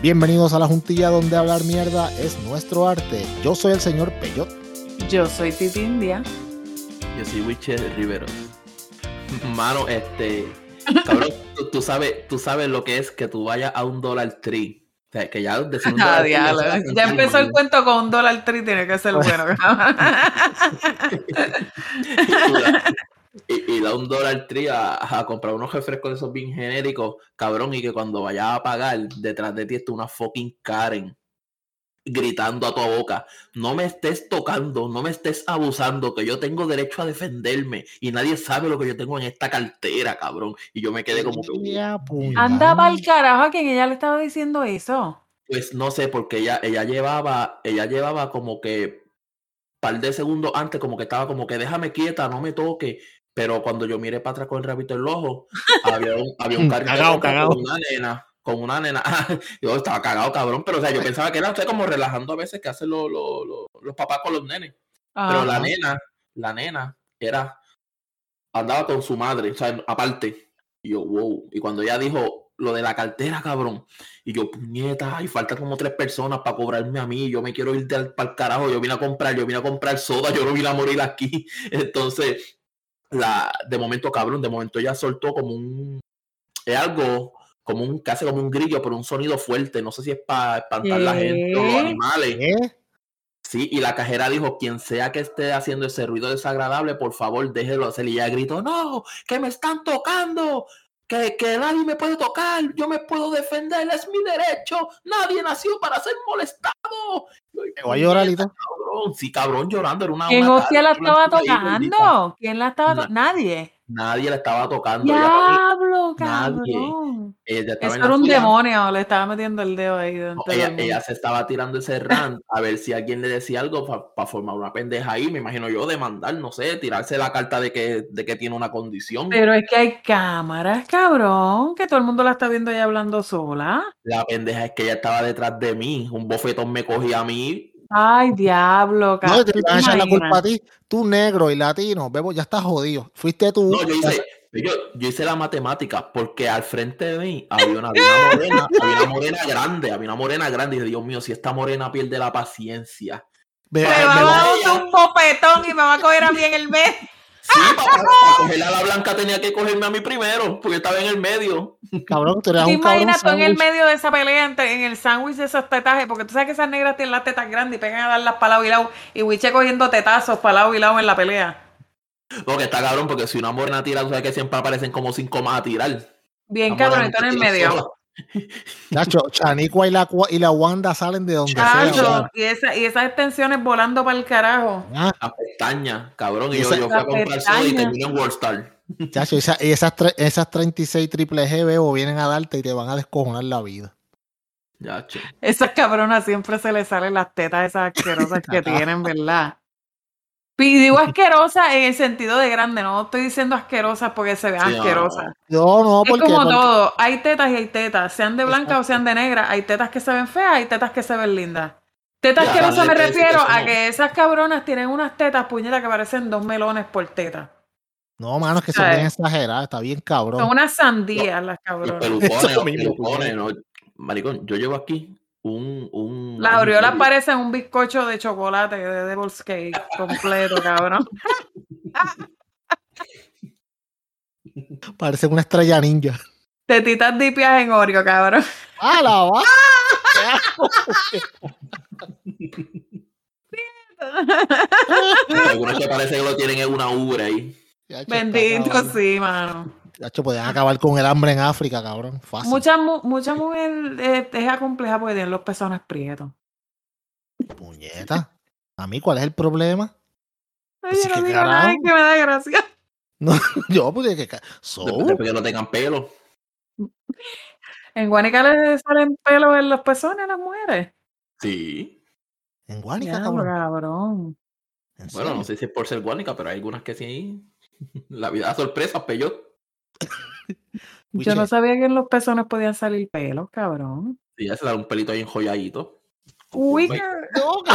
Bienvenidos a la juntilla donde hablar mierda es nuestro arte. Yo soy el señor Peyot. Yo soy Titi India. Yo soy Wichel Riveros. Mano, este. Cabrón, tú, tú sabes, tú sabes lo que es que tú vayas a un Dollar Tree. O sea, que ya decir un Ah, Tree ya empezó el cuento con un dólar tri, tiene que ser bueno. y, y da un Dollar Tree a, a comprar unos refrescos de esos bien genéricos, cabrón, y que cuando vayas a pagar, detrás de ti está una fucking Karen gritando a tu boca, no me estés tocando, no me estés abusando, que yo tengo derecho a defenderme y nadie sabe lo que yo tengo en esta cartera, cabrón. Y yo me quedé como que. Anda pa'l carajo a quien ella le estaba diciendo eso. Pues no sé, porque ella, ella llevaba, ella llevaba como que par de segundos antes, como que estaba como que déjame quieta, no me toque. Pero cuando yo miré para atrás con el rabito en el ojo, había un, había un carrito Cagao, con cagao. una nena, con una nena. yo estaba cagado, cabrón, pero o sea, yo pensaba que era usted como relajando a veces que hacen los, los, los- los papás con los nenes. Pero la nena, la nena era, andaba con su madre, o sea, aparte. Y yo, wow. Y cuando ella dijo lo de la cartera, cabrón, y yo, puñeta, y faltan como tres personas para cobrarme a mí, yo me quiero ir para el carajo, yo vine a comprar, yo vine a comprar soda, yo no vine a morir aquí. Entonces, la, de momento, cabrón, de momento ella soltó como un, es algo, como un, casi como un grillo, pero un sonido fuerte, no sé si es para espantar a la gente o los animales. Sí, y la cajera dijo, quien sea que esté haciendo ese ruido desagradable, por favor, déjelo hacer. Y ella gritó, no, que me están tocando, que, que nadie me puede tocar, yo me puedo defender, es mi derecho, nadie nació para ser molestado. Llegó a llorar. Cabrón, sí, cabrón, llorando, era una... ¿Quién una hostia la cara, estaba tocando? ¿Quién la estaba tocando? Nadie. Nadie la estaba tocando. Diablo, nadie. cabrón. ella estaba Eso era un demonio, le estaba metiendo el dedo ahí No, ella, se estaba tirando ese rant a ver si alguien le decía algo para formar una pendeja ahí, me imagino yo, demandar, no sé, tirarse la carta de que, de que tiene una condición. Pero es que hay cámaras, cabrón, que todo el mundo la está viendo ahí hablando sola. La pendeja es que ella estaba detrás de mí, un bofetón me cogía a mí. Ay, diablo, No, cabrón. te van a echar la culpa a ti. Tú negro y latino, bebo, ya estás jodido. Fuiste tú. No, yo hice, yo, yo hice la matemática porque al frente de mí había una, había una morena, había una morena grande, había una morena grande y dije, Dios mío, si esta morena pierde la paciencia. Me ve- va a dar un bofetón y me va a coger a mí en el mes. Sí, para, para cogerle a la blanca tenía que cogerme a mí primero, porque estaba en el medio. cabrón, tú eres ¿Te un cabrón. tú en el medio de esa pelea entre- en el sándwich de esos tetajes? Porque tú sabes que esas negras tienen las tetas grandes y pegan a darlas para lado y lado. Y Wiche cogiendo tetazos para lado y lado en la pelea. No, que está cabrón, porque si una morena tira, tú sabes que siempre aparecen como cinco más a tirar. Bien cabrón, esto en el medio. sola. Chacho, Chanicua y la, y la Wanda salen de donde. Chacho, y, esa, y esas extensiones volando para el carajo. Ah, Las pestañas, cabrón. Y Y yo, esa- yo fui a comprar soda y terminé en Worldstar. chacho, esa- y esas, tre- esas 36 triple G, bebo, vienen a darte y te van a descojonar la vida. Ya, che. Esas cabronas siempre se les salen las tetas esas asquerosas que tienen, ¿verdad? Y digo asquerosa en el sentido de grande, no estoy diciendo asquerosas porque se vean Sí, no. asquerosas. No, no, Es porque. como porque- todo, hay tetas y hay tetas, sean de blanca o sean de negra, hay tetas que se ven feas, hay tetas que se ven lindas. Tetas Ya, asquerosas me refiero a que esas cabronas tienen unas tetas puñetas que parecen dos melones por teta. No, mano, es que son bien exageradas, está bien cabrón. Son unas sandías las Los cabronas. pelucones, pelucones, no. Maricón, yo llevo aquí un. un aureolas medio. parecen un bizcocho de chocolate de Devil's Cake completo, cabrón. Parece una estrella ninja. Tetitas dipias en Oreo, cabrón. ¡Ah, la va! Algunos que parece que lo tienen en una ubre ahí. Bendito, sí, mano. Chacho, podían acabar con el hambre en África, cabrón. Fácil. Muchas mu- mucha mujer eh, es compleja porque tienen los pezones prietos. Puñeta. A mí, ¿cuál es el problema? Ay, Pues yo no digo nada, carajo. es que me da gracia. Yo, pues, que. So, Después que no tengan pelo. En Guanica le salen pelos en los pezones a las mujeres. Sí. en Guánica, Ya, cabrón. cabrón. ¿En Bueno, no sé si es por ser guánica, pero hay algunas que sí. La vida da sorpresas, pello. Yo no sabía que en los pezones podían salir pelos, cabrón. Sí, ya se da un pelito ahí enjolladito. Uy, no.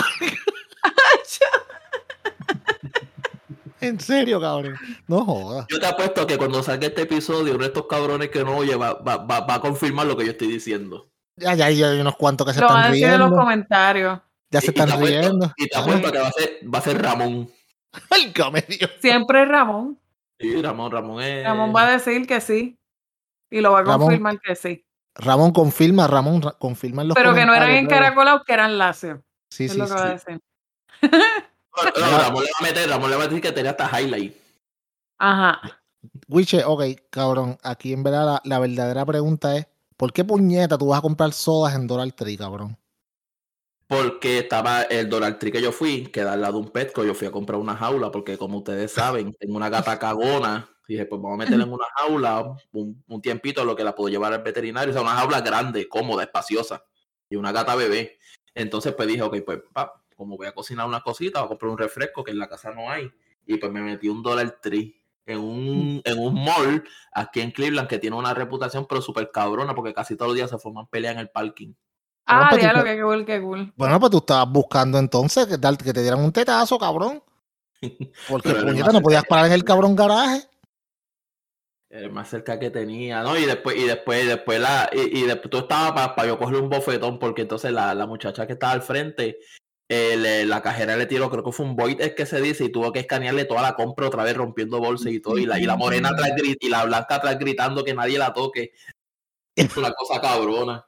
En serio, cabrón. No jodas. Yo te apuesto que cuando salga este episodio, uno de estos cabrones que no oye va, va, va, va a confirmar lo que yo estoy diciendo. Ya, ya, ya hay unos cuantos que se Lo van están decir en los riendo. comentarios. Ya se Y- y están apuesto- riendo. Y te apuesto que va a ser, va a ser Ramón. Válgame Dios. Siempre es Ramón. Sí, Ramón, Ramón es. Ramón va a decir que sí. Y lo va a Ramón. confirmar que sí. Ramón confirma, Ramón, ra- confirma en los Pero que no eran comentarios, luego. encaracolados, que eran lacios. Sí, Es sí, lo que sí. va a decir. No, no, Ramón le va a meter, Ramón le va a decir que tenía hasta highlight. Ajá. Wiche, ok, cabrón. Aquí en verdad la, la verdadera pregunta es: ¿por qué puñeta tú vas a comprar sodas en Dollar Tree, cabrón? Porque estaba el Dollar Tree que yo fui, que da al lado de un Petco, yo fui a comprar una jaula, porque como ustedes saben, tengo una gata cagona. Y dije, pues vamos a meterla en una jaula un, un tiempito, lo que la puedo llevar al veterinario. O sea, una jaula grande, cómoda, espaciosa. Y una gata bebé. Entonces, pues dije, ok, pues, pa, como voy a cocinar una cosita, voy a comprar un refresco que en la casa no hay. Y pues me metí un Dollar Tree en un, en un mall aquí en Cleveland que tiene una reputación, pero súper cabrona, porque casi todos los días se forman peleas en el parking. Ah, pues diablo, qué cool, qué cool. Bueno, pues tú estabas buscando entonces que, dar- que te dieran un tetazo, cabrón. Porque puñeta no podías parar en el cabrón garaje. el más cerca que tenía, ¿no? Y después, y después, y después la, y, y después tú estabas para yo cogerle un bofetón, porque entonces la, la muchacha que estaba al frente, eh, le- la cajera le tiró, creo que fue un void es que se dice, y tuvo que escanearle toda la compra otra vez rompiendo bolsas y todo, y la, y la morena atrás grit- y la blanca atrás gritando que nadie la toque. Es una cosa cabrona.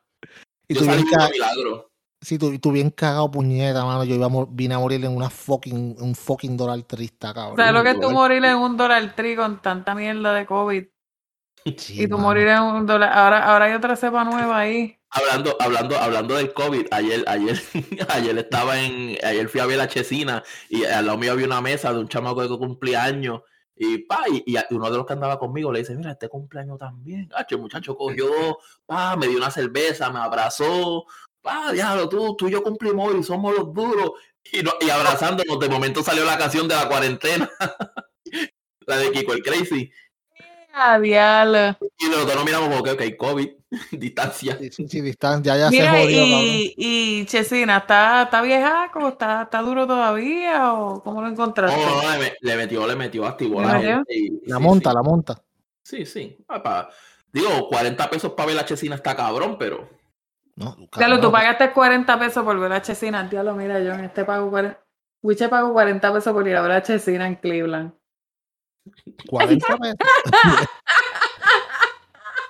Y Yo tú salí bien, milagro. sí, tú, tú bien cagado, puñeta, mano. Yo iba a mor- vine a morir en una fucking, un fucking Dollar Trista, cabrón. ¿Sabes lo que es tú Dollar morir en un dólar tri con tanta mierda de COVID? Sí, Y tú mano. morir en un dólar. Ahora, ahora hay otra cepa nueva ahí. Hablando, hablando, hablando del COVID, ayer, ayer, ayer estaba en, ayer fui a ver a Chesina y al lado mío había una mesa de un chamaco que cumplía años y pa, y, y uno de los que andaba conmigo le dice, mira, este cumpleaños también. Ah, el muchacho cogió, pa, me dio una cerveza, me abrazó, pa, diablo, tú, tú y yo cumplimos hoy, somos los duros. Y, no- y abrazándonos, de momento salió la canción de la cuarentena, la de Kiko el Crazy. Ah, diablo. Y los dos nos miramos como que, ok, COVID, distancia. Sí, sí, sí, distancia, ya, ya Mira, se jodió, y, y Chesina, ¿está, ¿está viejaco? ¿Está, ¿Está duro todavía? ¿O cómo lo encontraste? no, no, le, me- le metió, le metió, activó ¿Le la gente. y- La sí, monta, sí. la monta. Sí, sí. Ah, Digo, 40 pesos para ver la chesina está cabrón, pero. No, cabrón, tú pagaste 40 pesos por ver a Chesina. Diablo, mira, yo en este pago 40. Wiche pagó 40 pesos por ir a ver a Chesina en Cleveland. 40 pesos.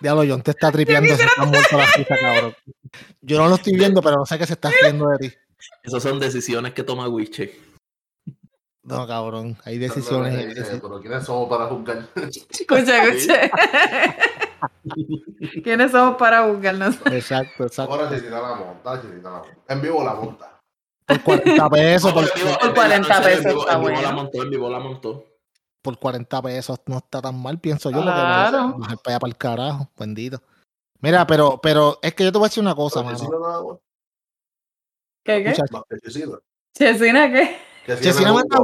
Diablo, John te está tripeando, se está muerto la risa, cabrón. Yo no lo estoy viendo, pero no sé qué se está haciendo de ti. Esas son decisiones que toma Wiche. No, cabrón, hay decisiones. Pero ¿quiénes somos para juzgar? Escucha, escucha. ¿Quiénes somos para buscarnos? Exacto, exacto. Ahora necesita la monta, necesita la monta. En vivo la monta. Por 40 pesos, No, por, en vivo- por en 40 vivo- en pesos vivo- está en vivo la montó, en vivo la montó. Por 40 pesos no está tan mal, pienso yo, Claro. porque bajar para allá para el carajo, bendito. Mira, pero, pero es que yo te voy a decir una cosa, mano. No. ¿Qué, qué? Chesina. ¿Chesina qué? Chesina manda.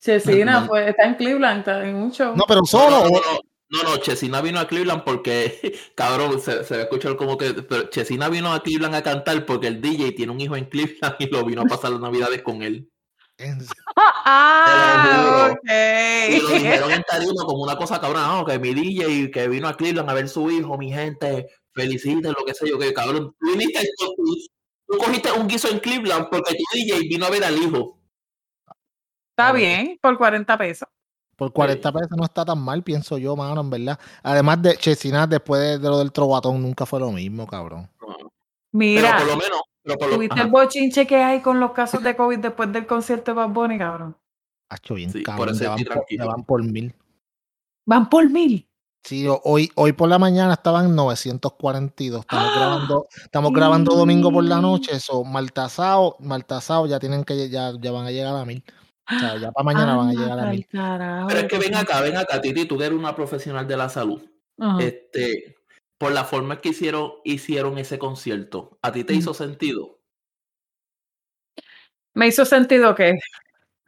Chesina, pues está en Cleveland, está en un show. No, pero solo. no, no, no, no, Chesina vino a Cleveland porque, cabrón, se, se va a escuchar como que. Pero Chesina vino a Cleveland a cantar porque el DJ tiene un hijo en Cleveland y lo vino a pasar las navidades con él. En- Ah, Y lo ok. dijeron en tarima como una cosa cabrón, no, que mi DJ que vino a Cleveland a ver su hijo, mi gente, feliciten, lo que sé yo, que cabrón, tú viniste, tú, tú cogiste un guiso en Cleveland porque tu DJ vino a ver al hijo. Está bien, por 40 pesos. Por 40 pesos no está tan mal, pienso yo, mano, en verdad. Además de Chesina, después de, de lo del trovatón, nunca fue lo mismo, cabrón. Pero Mira, por lo menos, pero por lo ¿tuviste el bochinche que hay con los casos de COVID después del concierto de Bad Bunny, cabrón? Hacho bien, Sí, por cabrón. Ya van, por, van por mil. Van por mil. Sí, hoy, hoy por la mañana estaban 942. Estamos grabando, estamos grabando domingo por la noche. Eso, Maltasao, Maltasao ya tienen que ya, ya van a llegar a mil. O sea, ya para mañana van a llegar a mil. carajo, pero es que ven acá, ven acá, Titi, tú que eres una profesional de la salud. Ajá. Este, por la forma que hicieron, hicieron ese concierto, ¿a ti te hizo sentido? Me hizo sentido que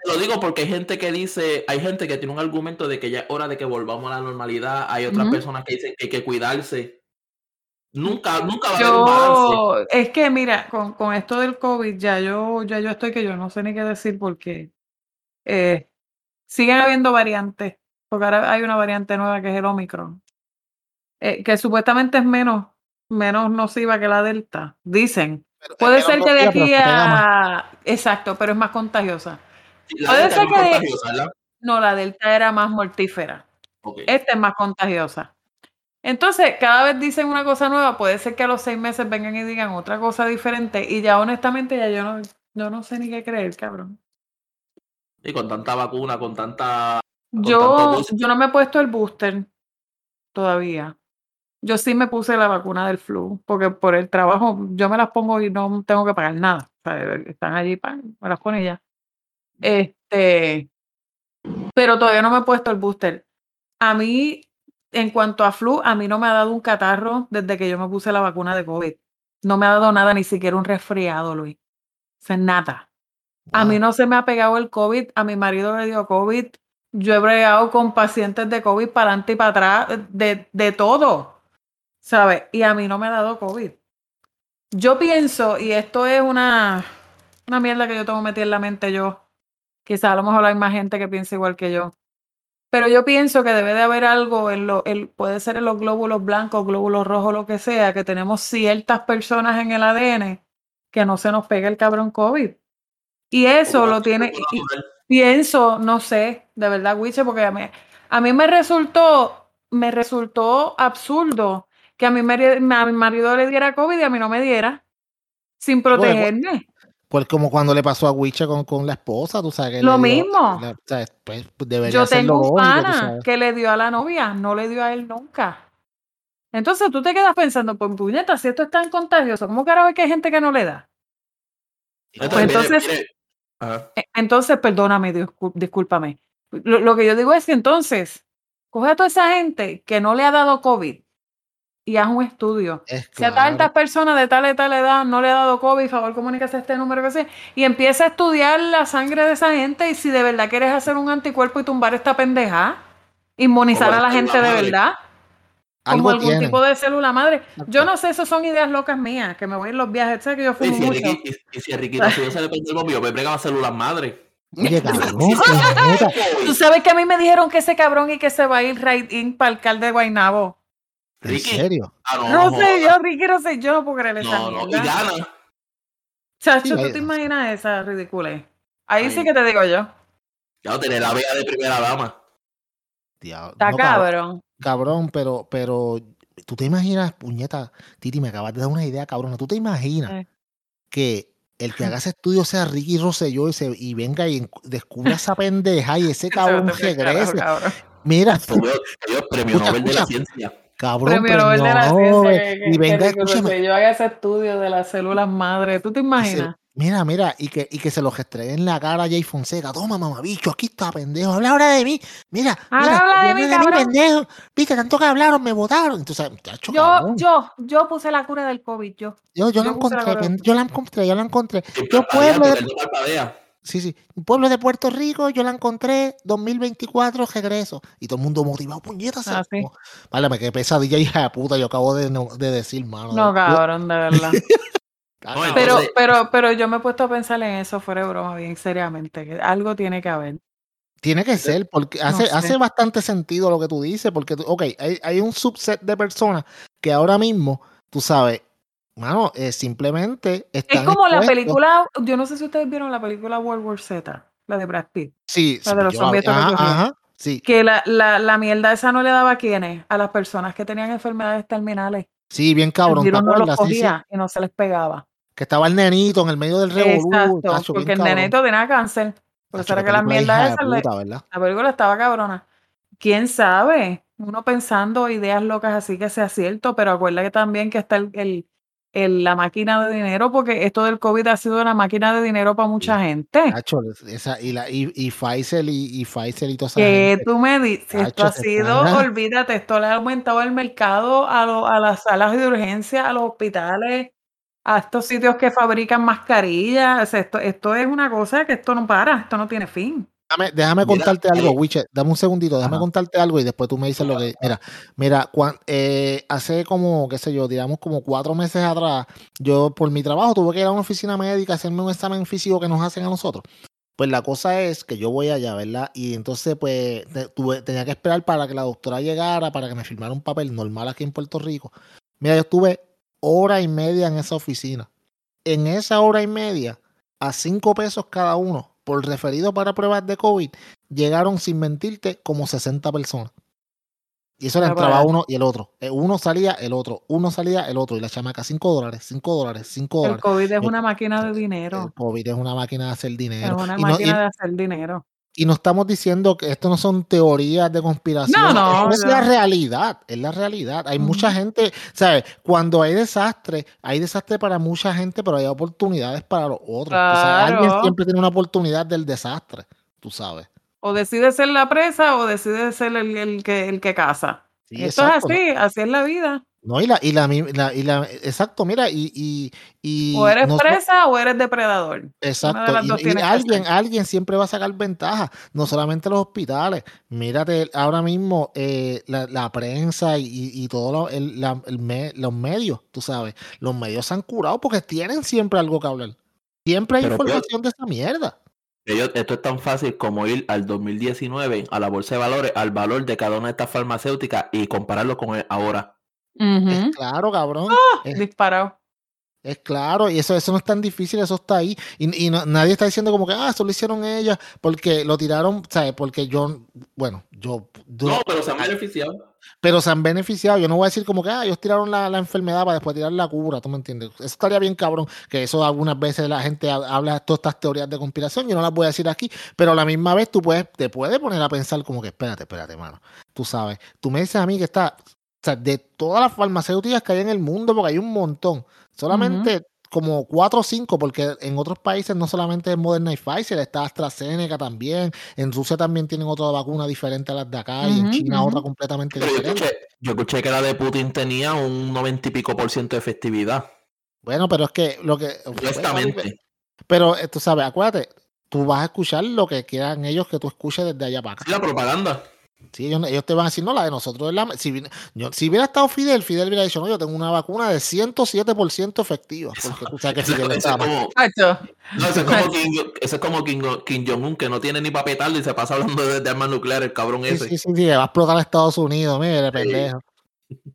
Te lo digo porque hay gente que dice, hay gente que tiene un argumento de que ya es hora de que volvamos a la normalidad, hay otras personas que dicen que hay que cuidarse. Nunca, nunca va a haber un yo, es que mira, con, con esto del COVID ya yo, ya yo estoy que yo no sé ni qué decir porque eh, siguen habiendo variantes, porque ahora hay una variante nueva que es el Omicron, eh, que supuestamente es menos menos nociva que la delta. Dicen. Pero Puede ser que de aquí a... Exacto, pero es más contagiosa. La Puede ser que- ¿verdad? No, la delta era más mortífera. Esta es más contagiosa. Entonces, cada vez dicen una cosa nueva, puede ser que a los seis meses vengan y digan otra cosa diferente y ya honestamente ya yo no, yo no sé ni qué creer, cabrón. Y con tanta vacuna, con tanta. Con Yo, yo no me he puesto el booster todavía. Yo sí me puse la vacuna del flu, porque por el trabajo yo me las pongo y no tengo que pagar nada. O sea, están allí, pan, me las pone ya. Este, pero todavía no me he puesto el booster. A mí, en cuanto a flu, a mí no me ha dado un catarro desde que yo me puse la vacuna de COVID. No me ha dado nada, ni siquiera un resfriado, Luis. O sea, nada. A mí no se me ha pegado el COVID, a mi marido le dio COVID. Yo he bregado con pacientes de COVID para adelante y para atrás, de, de todo, ¿sabes? Y a mí no me ha dado COVID. Yo pienso, y esto es una, una mierda que yo tengo metida en la mente yo, quizás a lo mejor hay más gente que piensa igual que yo, pero yo pienso que debe de haber algo, en lo, el, puede ser en los glóbulos blancos, glóbulos rojos, lo que sea, que tenemos ciertas personas en el ADN que no se nos pega el cabrón COVID. Y eso lo tiene, y- pienso, no sé, de verdad, Wiche, porque a mí, a mí me resultó, me resultó absurdo que a mi, mari- a mi marido le diera COVID y a mí no me diera, sin Bueno, protegerme. Pues como cuando le pasó a Wiche con, con la esposa, tú sabes que Lo dio- mismo. la- o sea, pues, debería Yo tengo un pana que le dio a la novia, no le dio a él nunca. Entonces tú te quedas pensando, pues puñeta, si esto es tan contagioso, ¿cómo carajo es que hay gente que no le da? Pues entonces- mire. E- Entonces, perdóname, discú- discúlpame. Lo, lo que yo digo es que entonces, coge a toda esa gente que no le ha dado COVID y haz un estudio. Es Si a claro. tantas personas de tal y tal edad no le ha dado COVID, favor comunícase a este número que sea, y empieza a estudiar la sangre de esa gente y si de verdad quieres hacer un anticuerpo y tumbar esta pendeja, inmunizar Como a la gente de verdad, como algún tienen. tipo de célula madre. Yo no sé, eso son ideas locas mías, que me voy en los viajes, sé que yo Y fumo si, mucho. Ricky, y, y si a Riquito si yo se le prende el bombillo, me pega las células madre. Oye, cabrón. Tú sabes que a mí me dijeron que ese cabrón y que se va a ir right in para alcalde de Guaynabo. ¿En serio? Ah, no, No no, sé, joda. yo, Ricky, no sé, yo no puedo creer esa No, no, y mierda. gana. Chacho, Sí, ¿tú te imaginas esa ridiculez? Ahí Ay. sí que te digo yo. Ya no tener la vea de primera dama. Diablo. Está No, cabrón, cabrón. pero, pero, tú te imaginas, puñeta, Titi, me acabas de dar una idea, cabrona. ¿Tú te imaginas Eh. que el que haga ese estudio sea Ricky Rosselló y, se- y venga y descubra esa pendeja y ese cabrón regrese? Mira, Yo premio Nobel de la ciencia. Cabrón, Premio Nobel de la ciencia. Que- y venga, que escúchame, yo haga ese estudio de las células madre. ¿Tú te imaginas? mira, mira, y que, y que se lo restregue en la cara a Jay Fonseca. Toma, mamabicho, aquí está, pendejo. Habla ahora de mí. Mira, Ahora mira, habla de habla mí, mí, cabrón. pendejo. Viste, tanto que hablaron, me votaron. Entonces, muchacho, Yo, cabrón. yo, yo puse la cura del COVID, yo. Yo, yo la yo la encontré, pen- yo la encontré, yo la encontré. Yo pueblo de, sí, sí, pueblo de Puerto Rico, yo la encontré, 2024, regreso. Y todo el mundo motivado, puñetas. Ah, sí. Válame, qué pesadilla, hija de puta, yo acabo de, decir, mano. No, cabrón, de verdad. cabrón. Pero, pero, pero yo me he puesto a pensar en eso fuera de broma, bien seriamente, que algo tiene que haber. Tiene que ser, porque hace, sé. hace bastante sentido lo que tú dices, porque, tú- ok, hay, hay un subset de personas que ahora mismo, tú sabes, mano, eh, simplemente Es como la película, yo no sé si ustedes vieron la película World War Z, la de Brad Pitt, Sí, la de los la- zombies que ajá, ajá, sí, que la, la, la mierda esa no le daba a quiénes, a las personas que tenían enfermedades terminales. sí, bien El cabrón, ¿te virus no los cogía y no se les pegaba. que estaba el nenito en el medio del revolú, Exacto, porque el cabrón. nenito tenía cáncer. Por eso era que película hija mierdas de le- puta, ¿verdad? la película estaba cabrona. ¿Quién sabe? Uno pensando ideas locas así que sea cierto, pero acuérdate también que está el, el- el- la máquina de dinero, porque esto del COVID ha sido una máquina de dinero para mucha gente. Tacho, esa, y, la, y, y Pfizer y, y Pfizer y toda esa Que gente. tú me dices, esto ha sido, olvídate, esto le ha aumentado el mercado a, lo- a las salas de urgencia, a los hospitales, a estos sitios que fabrican mascarillas. O sea, esto, esto es una cosa que esto no para, esto no tiene fin. Déjame, déjame Mira, contarte algo, Wiche. Dame un segundito, déjame Ajá. contarte algo y después tú me dices lo que. Mira, mira, cuan- eh, hace como, qué sé yo, digamos como cuatro meses atrás, yo por mi trabajo tuve que ir a una oficina médica a hacerme un examen físico que nos hacen a nosotros. Pues la cosa es que yo voy allá, ¿verdad? Y entonces, pues, tuve, tenía que esperar para que la doctora llegara, para que me firmara un papel normal aquí en Puerto Rico. Mira, yo estuve hora y media en esa oficina. En esa hora y media, a cinco pesos cada uno por referido para pruebas de COVID, llegaron sin mentirte como 60 personas. Y eso le Ah, entraba uno y el otro. Eh, Uno salía el otro, uno salía el otro. Y la chamaca, 5 dólares, 5 dólares, 5 El dólares. COVID es una máquina de El dinero. COVID es una máquina de hacer Es dinero. una Y no, y- máquina de hacer dinero. Y no estamos diciendo que esto no son teorías de conspiración. No, no, esto es no. la realidad, es la realidad. Hay mucha Ujú. gente, ¿sabes? Cuando hay desastre, hay desastre para mucha gente, pero hay oportunidades para los otros. O sea, alguien Claro. siempre tiene una oportunidad del desastre, tú sabes. O decide ser la presa o decide ser el, el que, el que caza. Sí, Esto exacto, es así, así es la vida. No, y la, y la, la- y la- exacto, mira, y, y, y O eres no presa o eres depredador. Exacto, y, alguien, alguien siempre va a sacar ventaja, no solamente los hospitales. Mírate, ahora mismo eh, la, la prensa y, y todo lo- el- la- el me- los medios, tú sabes, los medios se han curado porque tienen siempre algo que hablar. Siempre hay Pero, pero- información de esa mierda. Ellos- esto es tan fácil como ir al 2019 a la bolsa de valores, al valor de cada una de estas farmacéuticas y compararlo con el ahora. Es claro, cabrón. es, Disparado. es claro, y eso, eso no es tan difícil, eso está ahí. Y, y no- nadie está diciendo como que, ah, eso lo hicieron ellas porque lo tiraron, ¿sabes? Porque yo, bueno, yo... yo- No, pero se han beneficiado. pero se han beneficiado. Yo no voy a decir como que ah, ellos tiraron la, la enfermedad para después tirar la cura, ¿tú me entiendes? Eso estaría bien cabrón, que eso algunas veces la gente ha- habla de todas estas teorías de conspiración, yo no las voy a decir aquí, pero a la misma vez tú puedes, te puedes poner a pensar como que espérate, espérate, mano, tú sabes, tú me dices a mí que está, o sea, de todas las farmacéuticas que hay en el mundo, porque hay un montón, solamente como cuatro o cinco, porque en otros países no solamente es Moderna y Pfizer, está AstraZeneca también, en Rusia también tienen otra vacuna diferente a las de acá, y en China otra completamente Pero yo diferente. escuché, yo escuché que la de Putin tenía un 90 y pico por ciento de efectividad. Bueno, pero es que lo que. Honestamente. Pero eh, tú sabes, acuérdate, tú vas a escuchar lo que quieran ellos que tú escuches desde allá para acá. Sí, la propaganda. Sí, ellos, ellos te van a decir, no, la de nosotros es la. Si, yo- si hubiera estado Fidel, Fidel hubiera dicho, no, yo tengo una vacuna de 107% efectiva. Porque tú sabes que Fidel ese es estaba. como, no, ese es como Kim, es como Kim, Kim Jong-un, que no tiene ni para petarlo y se pasa hablando de, de armas nucleares, el cabrón Sí, ese. sí, sí, sí, va a explotar a Estados Unidos, mire, pendejo.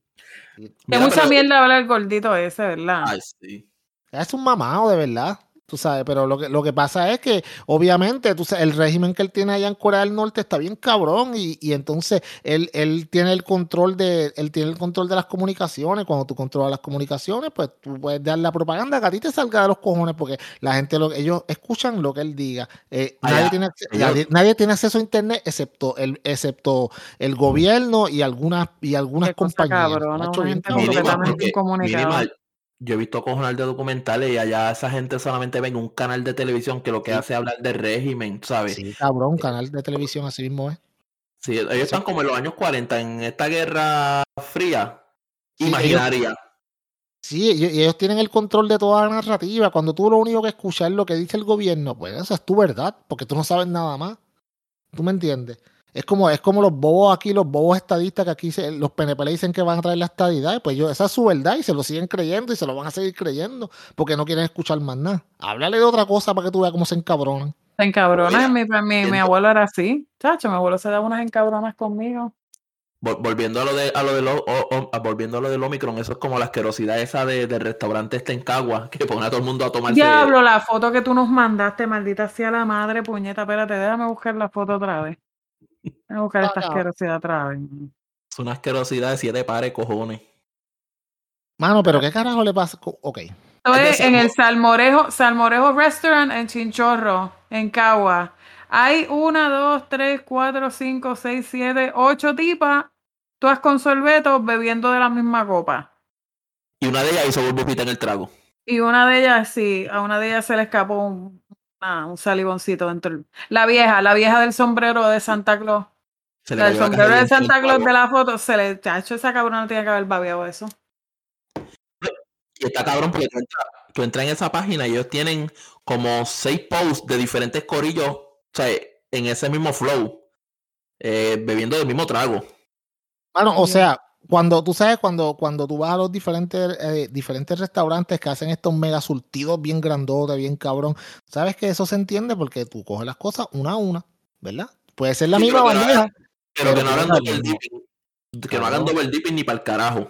Es mucha mierda hablar el gordito ese, ¿verdad? Ay, sí. Es un mamado, de verdad. Tú sabes, pero lo que, lo que pasa es que, obviamente, tú sabes, el régimen que él tiene allá en Corea del Norte está bien cabrón. Y, y entonces él, él tiene el control de, él tiene el control de las comunicaciones. Cuando tú controlas las comunicaciones, pues tú puedes dar la propaganda que a ti te salga de los cojones, porque la gente lo, ellos escuchan lo que él diga. Eh, Allá, nadie, tiene, acce- ellos- nadie, nadie tiene acceso a internet excepto el, excepto el gobierno y algunas, y algunas compañías. bien cabrón. Porque- incomunicada. Yo he visto cojonar de documentales y allá esa gente solamente ven un canal de televisión que lo que Sí. hace es hablar de régimen, ¿sabes? Sí, cabrón, canal de televisión así mismo es. Sí, ellos están como en los años 40, en esta guerra fría, Sí, imaginaria. Sí, ellos, y ellos tienen el control de toda la narrativa. Cuando tú lo único que escuchas es lo que dice el gobierno, pues esa es tu verdad, porque tú no sabes nada más. ¿Tú me entiendes? Es como, es como los bobos aquí, los bobos estadistas que aquí se- los PNP le dicen que van a traer la estadidad, y pues yo, esa es su verdad y se lo siguen creyendo y se lo van a seguir creyendo porque no quieren escuchar más nada. Háblale de otra cosa para que tú veas cómo se encabronan. Se encabronan. Mira, Mi, mi, mi abuelo era así. Chacho, mi abuelo se daba unas encabronas conmigo. Vol- Volviendo a lo de a lo de lo, o- o- a- volviendo a lo del Omicron, eso es como la asquerosidad esa de, del restaurante este en Cagua, que pone a todo el mundo a tomarse. Diablo, la foto que tú nos mandaste, maldita sea la madre, puñeta. Espérate, déjame buscar la foto otra vez. Buscar esta asquerosidad otra vez. Es una asquerosidad de siete pares, cojones. Mano, pero ¿qué carajo le pasa? Ok. Esto Es de es en el Salmo- Salmorejo, Salmorejo Restaurant en Chinchorro, en Cagua. Hay una, dos, tres, cuatro, cinco, seis, siete, ocho tipas, todas con sorbetos bebiendo de la misma copa. Y una de ellas hizo burbujita en el trago. Y una de ellas, sí, a una de ellas se le escapó un, ah, un salivoncito dentro. del- La vieja, la vieja del sombrero de Santa Claus. Se le la sombrero de Santa Claus de la foto, se le, chacho, esa cabrona no tiene que haber babeado eso. Y está cabrón porque tú entras, tú entras en esa página y ellos tienen como seis posts de diferentes corillos, o sea, en ese mismo flow, eh, bebiendo del mismo trago. Mano, o sea, cuando tú sabes, cuando, cuando tú vas a los diferentes, eh, diferentes restaurantes que hacen estos mega surtidos bien grandotes, bien cabrón, sabes que eso se entiende porque tú coges las cosas una a una, ¿verdad? Puede ser la Sí, misma bandeja. Pero que no hagan double dipping. Que no hagan double dipping ni para el carajo.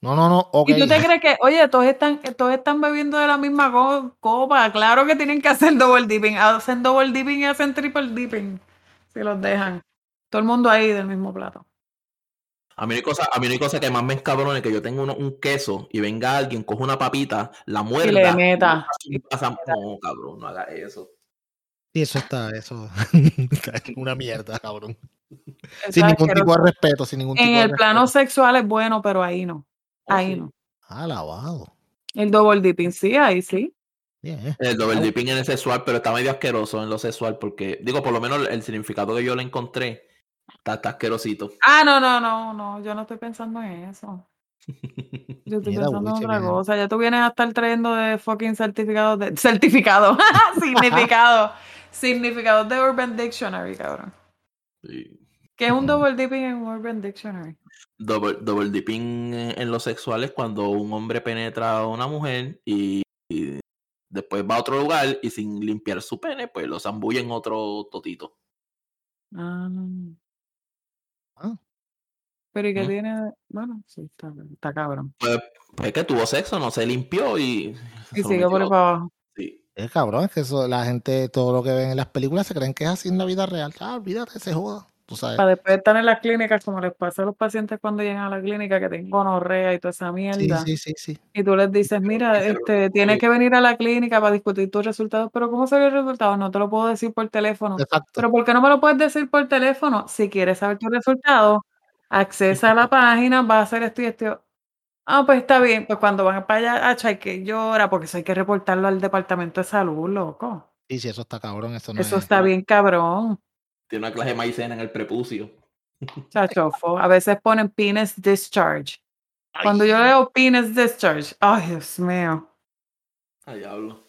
No, no, no. ¿Y tú te crees que, oye, todos están, todos están bebiendo de la misma co- copa? Claro que tienen que hacer double dipping. Hacen double dipping y hacen triple dipping. Si los dejan. Todo el mundo ahí del mismo plato. A mí no hay cosa, a mí no hay cosa que más me encabrone que yo tengo uno- un queso y venga alguien, coge una papita, la muerda. Y le meta. y pasa- No, cabrón, no haga eso. Sí, eso está, eso. una mierda, cabrón. Sin ningún tipo de respeto, sin ningún tipo En de el plano sexual es bueno, pero ahí no. Oh, Ahí sí. no. Alabado. El double dipping, sí, ahí sí. Bien. El double dipping en el sexual, pero está medio asqueroso en lo sexual porque, digo, por lo menos el, el significado que yo le encontré está, está asquerosito. Ah, no, no, no, no. Yo no estoy pensando en eso. Yo estoy Mira, pensando en otra cosa. Ya tú vienes a estar trayendo de fucking certificados de. Certificado. Significado. Significados de Urban Dictionary, cabrón. Sí. ¿Qué es un double dipping en Urban Dictionary? Double, double dipping en, en lo sexual es cuando un hombre penetra a una mujer y, y después va a otro lugar y sin limpiar su pene, pues lo zambulla en otro totito. Ah. Ah. Pero ¿y qué ¿Mm? tiene? Bueno, sí, está, está cabrón. Pues, pues que tuvo sexo, no se limpió y. Y sigue por ahí para abajo. Sí. Es cabrón, es que eso, la gente, todo lo que ven en las películas se creen que es así en la vida real. Ah, olvídate, se joda. Tú sabes. Para después estar en las clínicas, como les pasa a los pacientes cuando llegan a la clínica que tienen gonorrea y toda esa mierda. sí, sí, sí. Y tú les dices, mira, este, tienes que venir a la clínica para discutir tus resultados, pero ¿cómo salió el resultado? No te lo puedo decir por teléfono. Exacto. Pero ¿por qué no me lo puedes decir por teléfono? Si quieres saber tus resultados, accesa a la página, va a hacer esto y esto. Ah, pues está bien. Pues cuando van para allá, acha, hay que llora, porque eso hay que reportarlo al departamento de salud, loco. Sí, sí, eso está cabrón. Eso no Eso es. está bien cabrón. Tiene una clase de maicena en el prepucio. Chachofo. A veces ponen penis discharge. Cuando yo leo penis discharge, ay, Dios mío. Ay, diablo.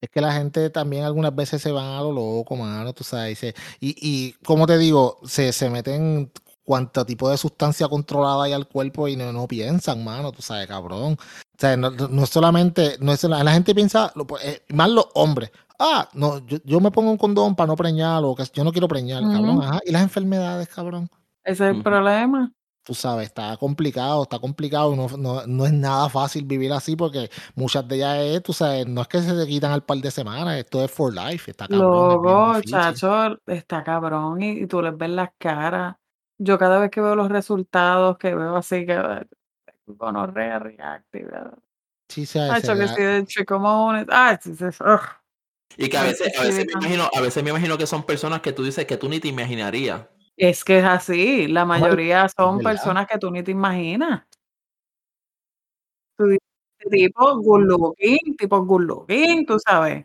Es que la gente también algunas veces se van a lo loco, mano, tú sabes. y se- Y, y como te digo, se, se meten cuánto tipo de sustancia controlada hay al cuerpo y no, no piensan, mano, tú sabes, cabrón. O sea, no, no es solamente, no es la, la gente piensa, lo- pues, eh, más los hombres. Ah, no, yo, yo me pongo un condón para no preñar o que yo no quiero preñar, cabrón. Ujú. Ajá. Y las enfermedades, cabrón. Ese es el Ujú. problema. Tú sabes, está complicado, está complicado. No, no, no es nada fácil vivir así porque muchas de ellas es, tú sabes, no es que se te quitan al par de semanas, esto es for life, está cabrón. es Loco, difícil. chacho, está cabrón y, y tú les ves las caras. Yo cada vez que veo los resultados, que veo así que gonorrea reactive, Sí, se, chacho, que si de ay, sí, sí. Y que a veces, a veces me imagino, a veces me imagino que son personas que tú dices que tú ni te imaginarías. Es que es así, la mayoría son personas que tú ni te imaginas. Tú dices, "Este tipo good looking, tipo good looking, tú sabes,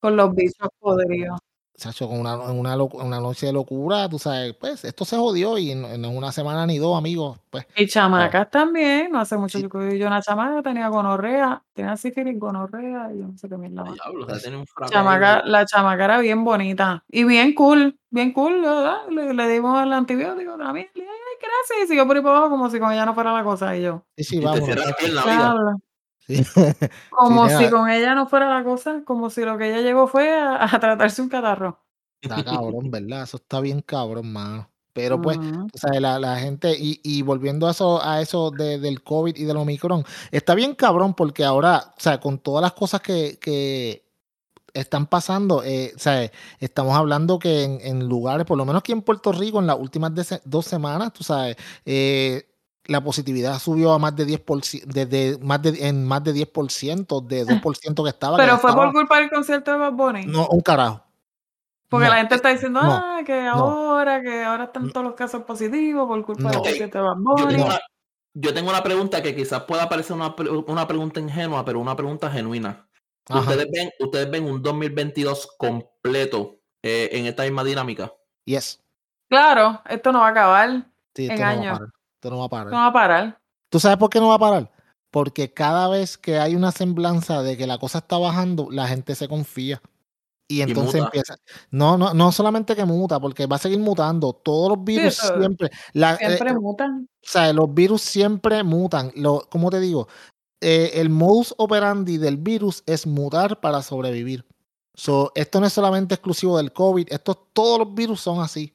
con los bichos podridos. Chacho, con una, una, una noche de locura, tú sabes, pues esto se jodió y no, no es una semana ni dos, amigos. Pues Y chamacas también, no hace mucho Sí. yo que yo una chamaca tenía gonorrea, tenía sífilis, gonorrea, y yo no sé qué mierda. Chamaca, la chamaca era bien bonita y bien cool, bien cool, ¿verdad? Le, le dimos el antibiótico también, le dije, ay, gracias, y siguió por ahí para abajo como si con ella no fuera la cosa, y yo, sí, sí, Y te vamos. como Sí, si nada. con ella no fuera la cosa, como si lo que ella llegó fue a, a tratarse un catarro. Está cabrón, ¿verdad? Eso está bien cabrón, mano. Pero pues, Ujú. o sea, la, la gente, y, y volviendo a eso, a eso de- del COVID y del Omicron, está bien cabrón porque ahora, o sea, con todas las cosas que, que están pasando, eh, o sea, estamos hablando que en, en lugares, por lo menos aquí en Puerto Rico, en las últimas de- dos semanas, tú sabes, eh, la positividad subió a más de 10%, desde más de, en más de 10%, de 2% que estaba. Pero fue estaba- por culpa del concierto de Bad Bunny. No, un carajo. Porque No, la gente está diciendo, no, ah, que no. ahora, que ahora están todos los casos positivos por culpa No. del concierto de Bad Yo Bunny. tengo, No. una, yo tengo una pregunta que quizás pueda parecer una, una pregunta ingenua, pero una pregunta genuina. Ajá. ¿Ustedes ven, ¿Ustedes ven un 2022 completo eh, en esta misma dinámica? Yes. Claro, esto no va a acabar, Sí, En años. Esto no va a parar. no va a parar. ¿Tú sabes por qué no va a parar? Porque cada vez que hay una semblanza de que la cosa está bajando, la gente se confía. Y entonces muta. empieza. No, no, no solamente que muta, porque va a seguir mutando. Todos los virus siempre. la- Siempre eh, mutan. o sea, los virus siempre mutan. Lo, ¿Cómo te digo? Eh, el modus operandi del virus es mutar para sobrevivir. So, esto no es solamente exclusivo del COVID, esto, todos los virus son así.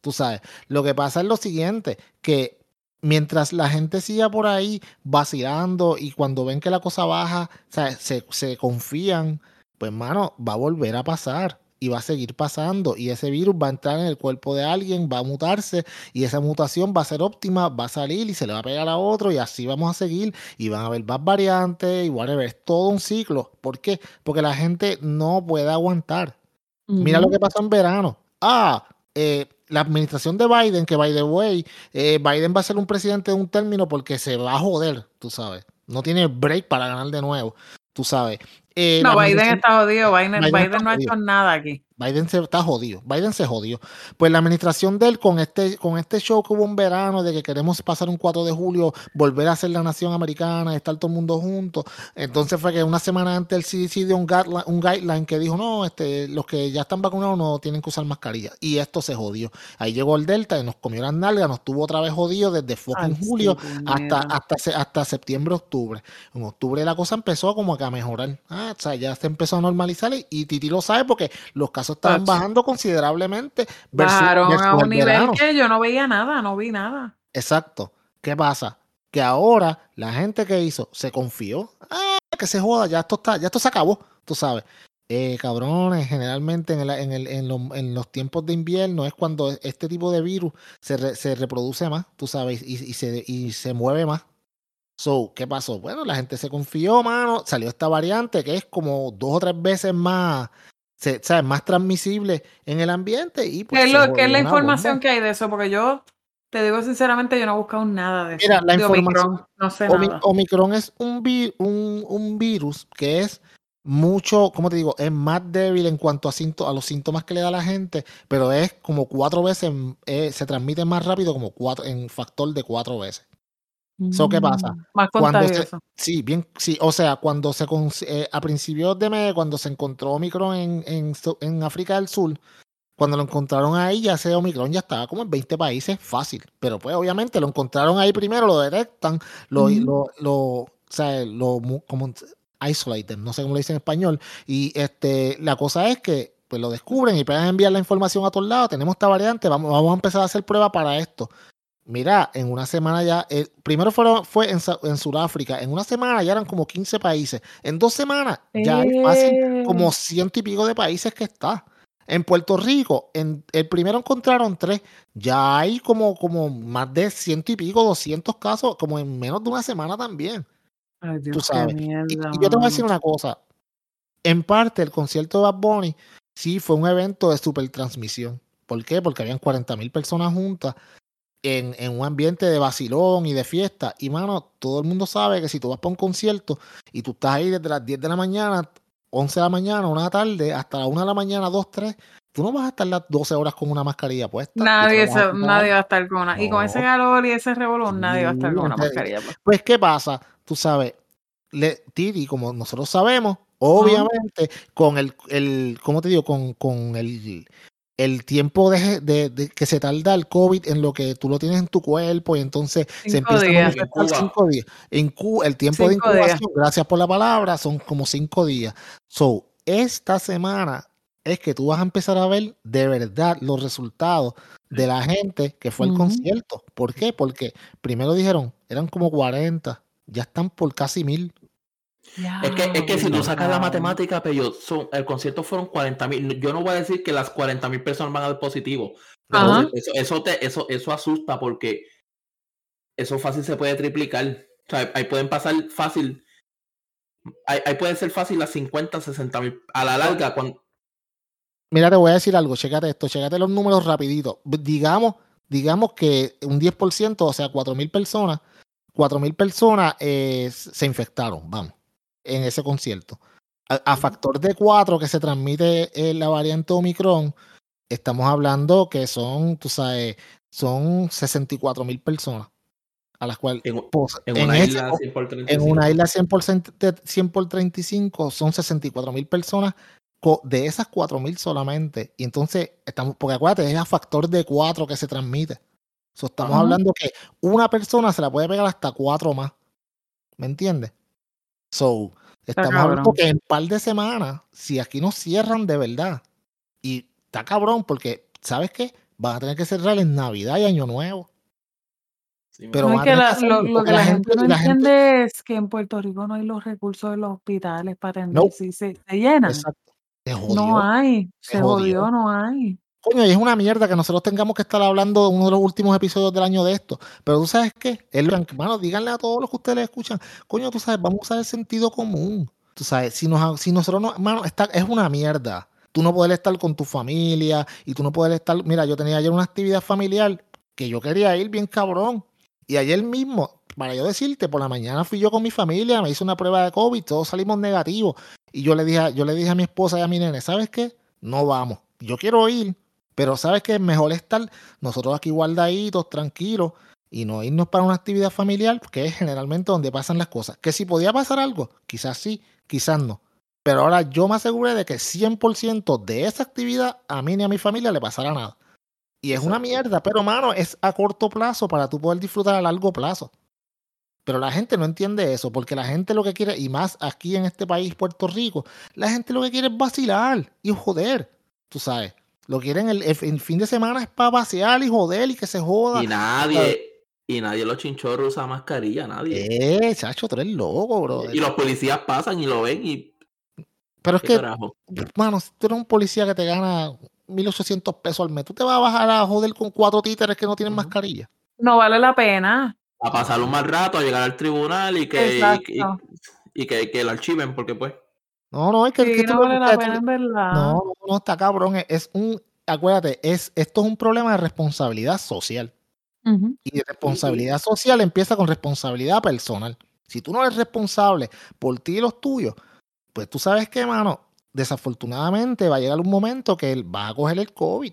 Tú sabes. Lo que pasa es lo siguiente, que mientras la gente siga por ahí vacilando y cuando ven que la cosa baja, o sea, se, se confían, pues mano, va a volver a pasar y va a seguir pasando y ese virus va a entrar en el cuerpo de alguien, va a mutarse y esa mutación va a ser óptima, va a salir y se le va a pegar a otro y así vamos a seguir y van a haber más variantes y whatever, es todo un ciclo. ¿Por qué? Porque la gente no puede aguantar. Mira lo que pasó en verano. Ah, eh, la administración de Biden, que by the way, eh, Biden va a ser un presidente de un término porque se va a joder, tú sabes. No tiene break para ganar de nuevo, tú sabes. Eh, no, Biden está jodido. Biden, Biden, no ha hecho nada aquí. Biden se está jodido. Biden se jodió. Pues la administración de él, con este, con este show que hubo en verano, de que queremos pasar un 4 de julio, volver a ser la nación americana, estar todo el mundo juntos. Entonces fue que una semana antes el CDC dio un guideline, un guideline que dijo: no, este, los que ya están vacunados no tienen que usar mascarilla. Y esto se jodió. Ahí llegó el Delta y nos comió las nalgas, nos tuvo otra vez jodido desde fucking julio hasta, hasta, hasta septiembre, octubre. En octubre la cosa empezó como que a mejorar. Ah, o sea, ya se empezó a normalizar y, Titi lo sabe porque los casos estaban bajando considerablemente. Bajaron a un nivel que yo no veía nada, no vi nada. Exacto. ¿Qué pasa? Que ahora la gente que hizo se confió. Ah, que se joda, ya esto está, ya esto se acabó, tú sabes. Eh, cabrones, generalmente en, el, en, los tiempos de invierno es cuando este tipo de virus se, se reproduce más, tú sabes, y, y, se, y se mueve más. So, ¿qué pasó? Bueno, la gente se confió, mano. Salió esta variante que es como dos o tres veces más se, ¿sabes? más transmisible en el ambiente. Y pues, ¿Qué es, lo, ¿qué es la información que hay de eso? Porque yo te digo sinceramente, yo no he buscado nada de eso. Mira, la información. Omicron, no sé nada. Omicron es un, un, un, virus que es mucho, ¿cómo te digo? Es más débil en cuanto a, a los síntomas que le da a la gente, pero es como cuatro veces, eh, se transmite más rápido, como cuatro, en factor de cuatro veces. ¿Qué pasa? Mm, más contagioso. sí, bien, sí, o sea, cuando se eh, a principios de mes, cuando se encontró Omicron en, en, en, África del Sur, cuando lo encontraron ahí, ya ese Omicron ya estaba como en 20 países, fácil. Pero pues obviamente lo encontraron ahí primero, lo detectan, lo, lo, lo, o sea, lo como isolated, no sé cómo lo dicen en español. Y este, la cosa es que pues lo descubren y pueden enviar la información a todos lados. Tenemos esta variante, vamos, vamos a empezar a hacer pruebas para esto. Mira, en una semana ya, eh, primero fue, fue en, en, Sudáfrica, en una semana ya eran como 15 países, en dos semanas ya hay fácil como eh. ciento y pico de países que está. En Puerto Rico, en, el primero encontraron tres, ya hay como, como más de ciento y pico, 200 casos, como en menos de una semana también. Ay, Dios, tú sabes. y, yo te voy a decir una cosa, en parte el concierto de Bad Bunny sí fue un evento de super transmisión. ¿Por qué? Porque habían 40 mil personas juntas en, en, un ambiente de vacilón y de fiesta. Y mano, todo el mundo sabe que si tú vas para un concierto y tú estás ahí desde las 10 de la mañana, 11 de la mañana, una tarde, hasta la 1 de la mañana, 2, 3, tú no vas a estar las 12 horas con una mascarilla puesta. Nadie, nadie va a estar con una. Y con ese calor y ese revolón, nadie va a estar con una mascarilla puesta. Pues, ¿qué pasa? Tú sabes, le, Titi, como nosotros sabemos, obviamente, con el, el, ¿cómo te digo? Con, con el, el tiempo de, de, que se tarda el COVID en lo que tú lo tienes en tu cuerpo y entonces se empieza días. a cinco días. En el tiempo de incubación, gracias por la palabra, son como cinco días. So, esta semana es que tú vas a empezar a ver de verdad los resultados de la gente que fue al concierto. ¿Por qué? Porque primero dijeron, eran como 40, ya están por casi mil. Es que, es que si tú sacas la matemática, pero son, el concierto fueron 40 mil. Yo no voy a decir que las 40 mil personas van a dar positivo. eso, eso, te, eso, eso asusta porque eso fácil se puede triplicar. O sea, ahí pueden pasar fácil. Ahí, puede ser fácil las 50, 60 mil. A la larga, cuando. Mira, te voy a decir algo. Chécate esto. Chécate los números rapidito. Digamos, digamos que un 10%, o sea, 4 mil personas. 4 mil personas eh, se infectaron. Vamos en ese concierto. A, factor de 4 que se transmite en la variante Omicron, estamos hablando que son, tú sabes, son 64 mil personas a las cuales en, una, isla 100 por 35. en una isla 100 por, 100 por 35 son 64 mil personas de esas 4 mil solamente y entonces estamos porque acuérdate es a factor de 4 que se transmite estamos hablando que una persona se la puede pegar hasta 4 más ¿me entiendes? So, estamos hablando que en un par de semanas, si aquí no cierran de verdad, y está cabrón, porque, ¿sabes qué? Van a tener que cerrar en Navidad y Año Nuevo. Sí, Pero No, es que la- lo, que la la gente, gente no la gente, entiende es que en Puerto Rico no hay los recursos de los hospitales para no. Si se, se llenan, exacto, se no hay. se Se jodió. jodió, no hay. Coño, y es una mierda que nosotros tengamos que estar hablando de uno de los últimos episodios del año de esto. Pero tú sabes qué, es lo- hermano, díganle a todos los que ustedes escuchan, coño, tú sabes, vamos a usar el sentido común. Tú sabes, si, nos, si nosotros no, hermano, está, es una mierda. Tú no poder estar con tu familia y tú no poder estar, mira, yo tenía ayer una actividad familiar que yo quería ir bien cabrón. Y ayer mismo, para yo decirte, por la mañana fui yo con mi familia, me hice una prueba de COVID, todos salimos negativos. Y yo le dije, yo le dije a mi esposa y a mi nene, ¿sabes qué? No vamos. Yo quiero ir, pero sabes que es mejor estar nosotros aquí guardaditos, tranquilos, y no irnos para una actividad familiar, que es generalmente donde pasan las cosas. Que si podía pasar algo, quizás sí, quizás no. Pero ahora yo me aseguré de que 100% de esa actividad a mí ni a mi familia le pasará nada. Y es una mierda, pero mano, es a corto plazo para tú poder disfrutar a largo plazo. Pero la gente no entiende eso, porque la gente lo que quiere, y más aquí en este país, Puerto Rico, la gente lo que quiere es vacilar y joder, tú sabes. Lo quieren el, el fin- fin de semana es para vaciar y joder y que se joda. Y nadie, y nadie los chinchorros usa mascarilla, nadie. Eh, chacho, tú eres loco, bro. Y los policías pasan y lo ven y Pero es que, carajo. mano, si tú eres un policía que te gana 1800 pesos al mes, tú te vas a bajar a joder con cuatro títeres que no tienen mascarilla. No vale la pena. A pasar un mal rato, a llegar al tribunal y que, y, Exacto. y- y que, que lo archiven, porque pues. No, no, es que, Sí, que no lo- vale que la tú- pena, en verdad. No, no, está cabrón. Es, un, acuérdate, es, esto es un problema de responsabilidad social. Y de responsabilidad social empieza con responsabilidad personal. Si tú no eres responsable por ti y los tuyos, pues tú sabes que, mano, desafortunadamente va a llegar un momento que él vas a coger el COVID.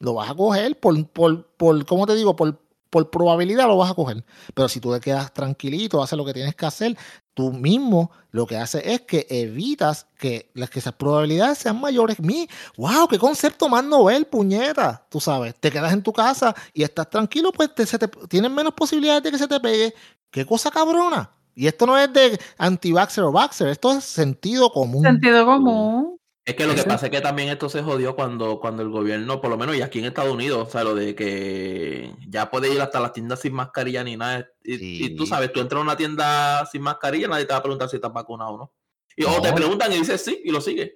Lo vas a coger por, por, por ¿cómo te digo? Por, por probabilidad lo vas a coger. Pero si tú te quedas tranquilito, haces lo que tienes que hacer, tú mismo lo que haces es que evitas que, las, que esas probabilidades sean mayores. Mi, wow, qué concepto más novel, puñeta. Tú sabes, te quedas en tu casa y estás tranquilo, pues te, se te- tienes menos posibilidades de que se te pegue. Qué cosa cabrona. Y esto no es de anti-vaxxer o vaxxer, esto es sentido común. Sentido común. Es que lo que pasa es que también esto se jodió cuando, cuando el gobierno, por lo menos y aquí en Estados Unidos, o sea, lo de que ya puede ir hasta las tiendas sin mascarilla ni nada. Y, y tú sabes, tú entras a una tienda sin mascarilla, nadie te va a preguntar si estás vacunado o no. Y, O te preguntan y dices sí y lo sigues.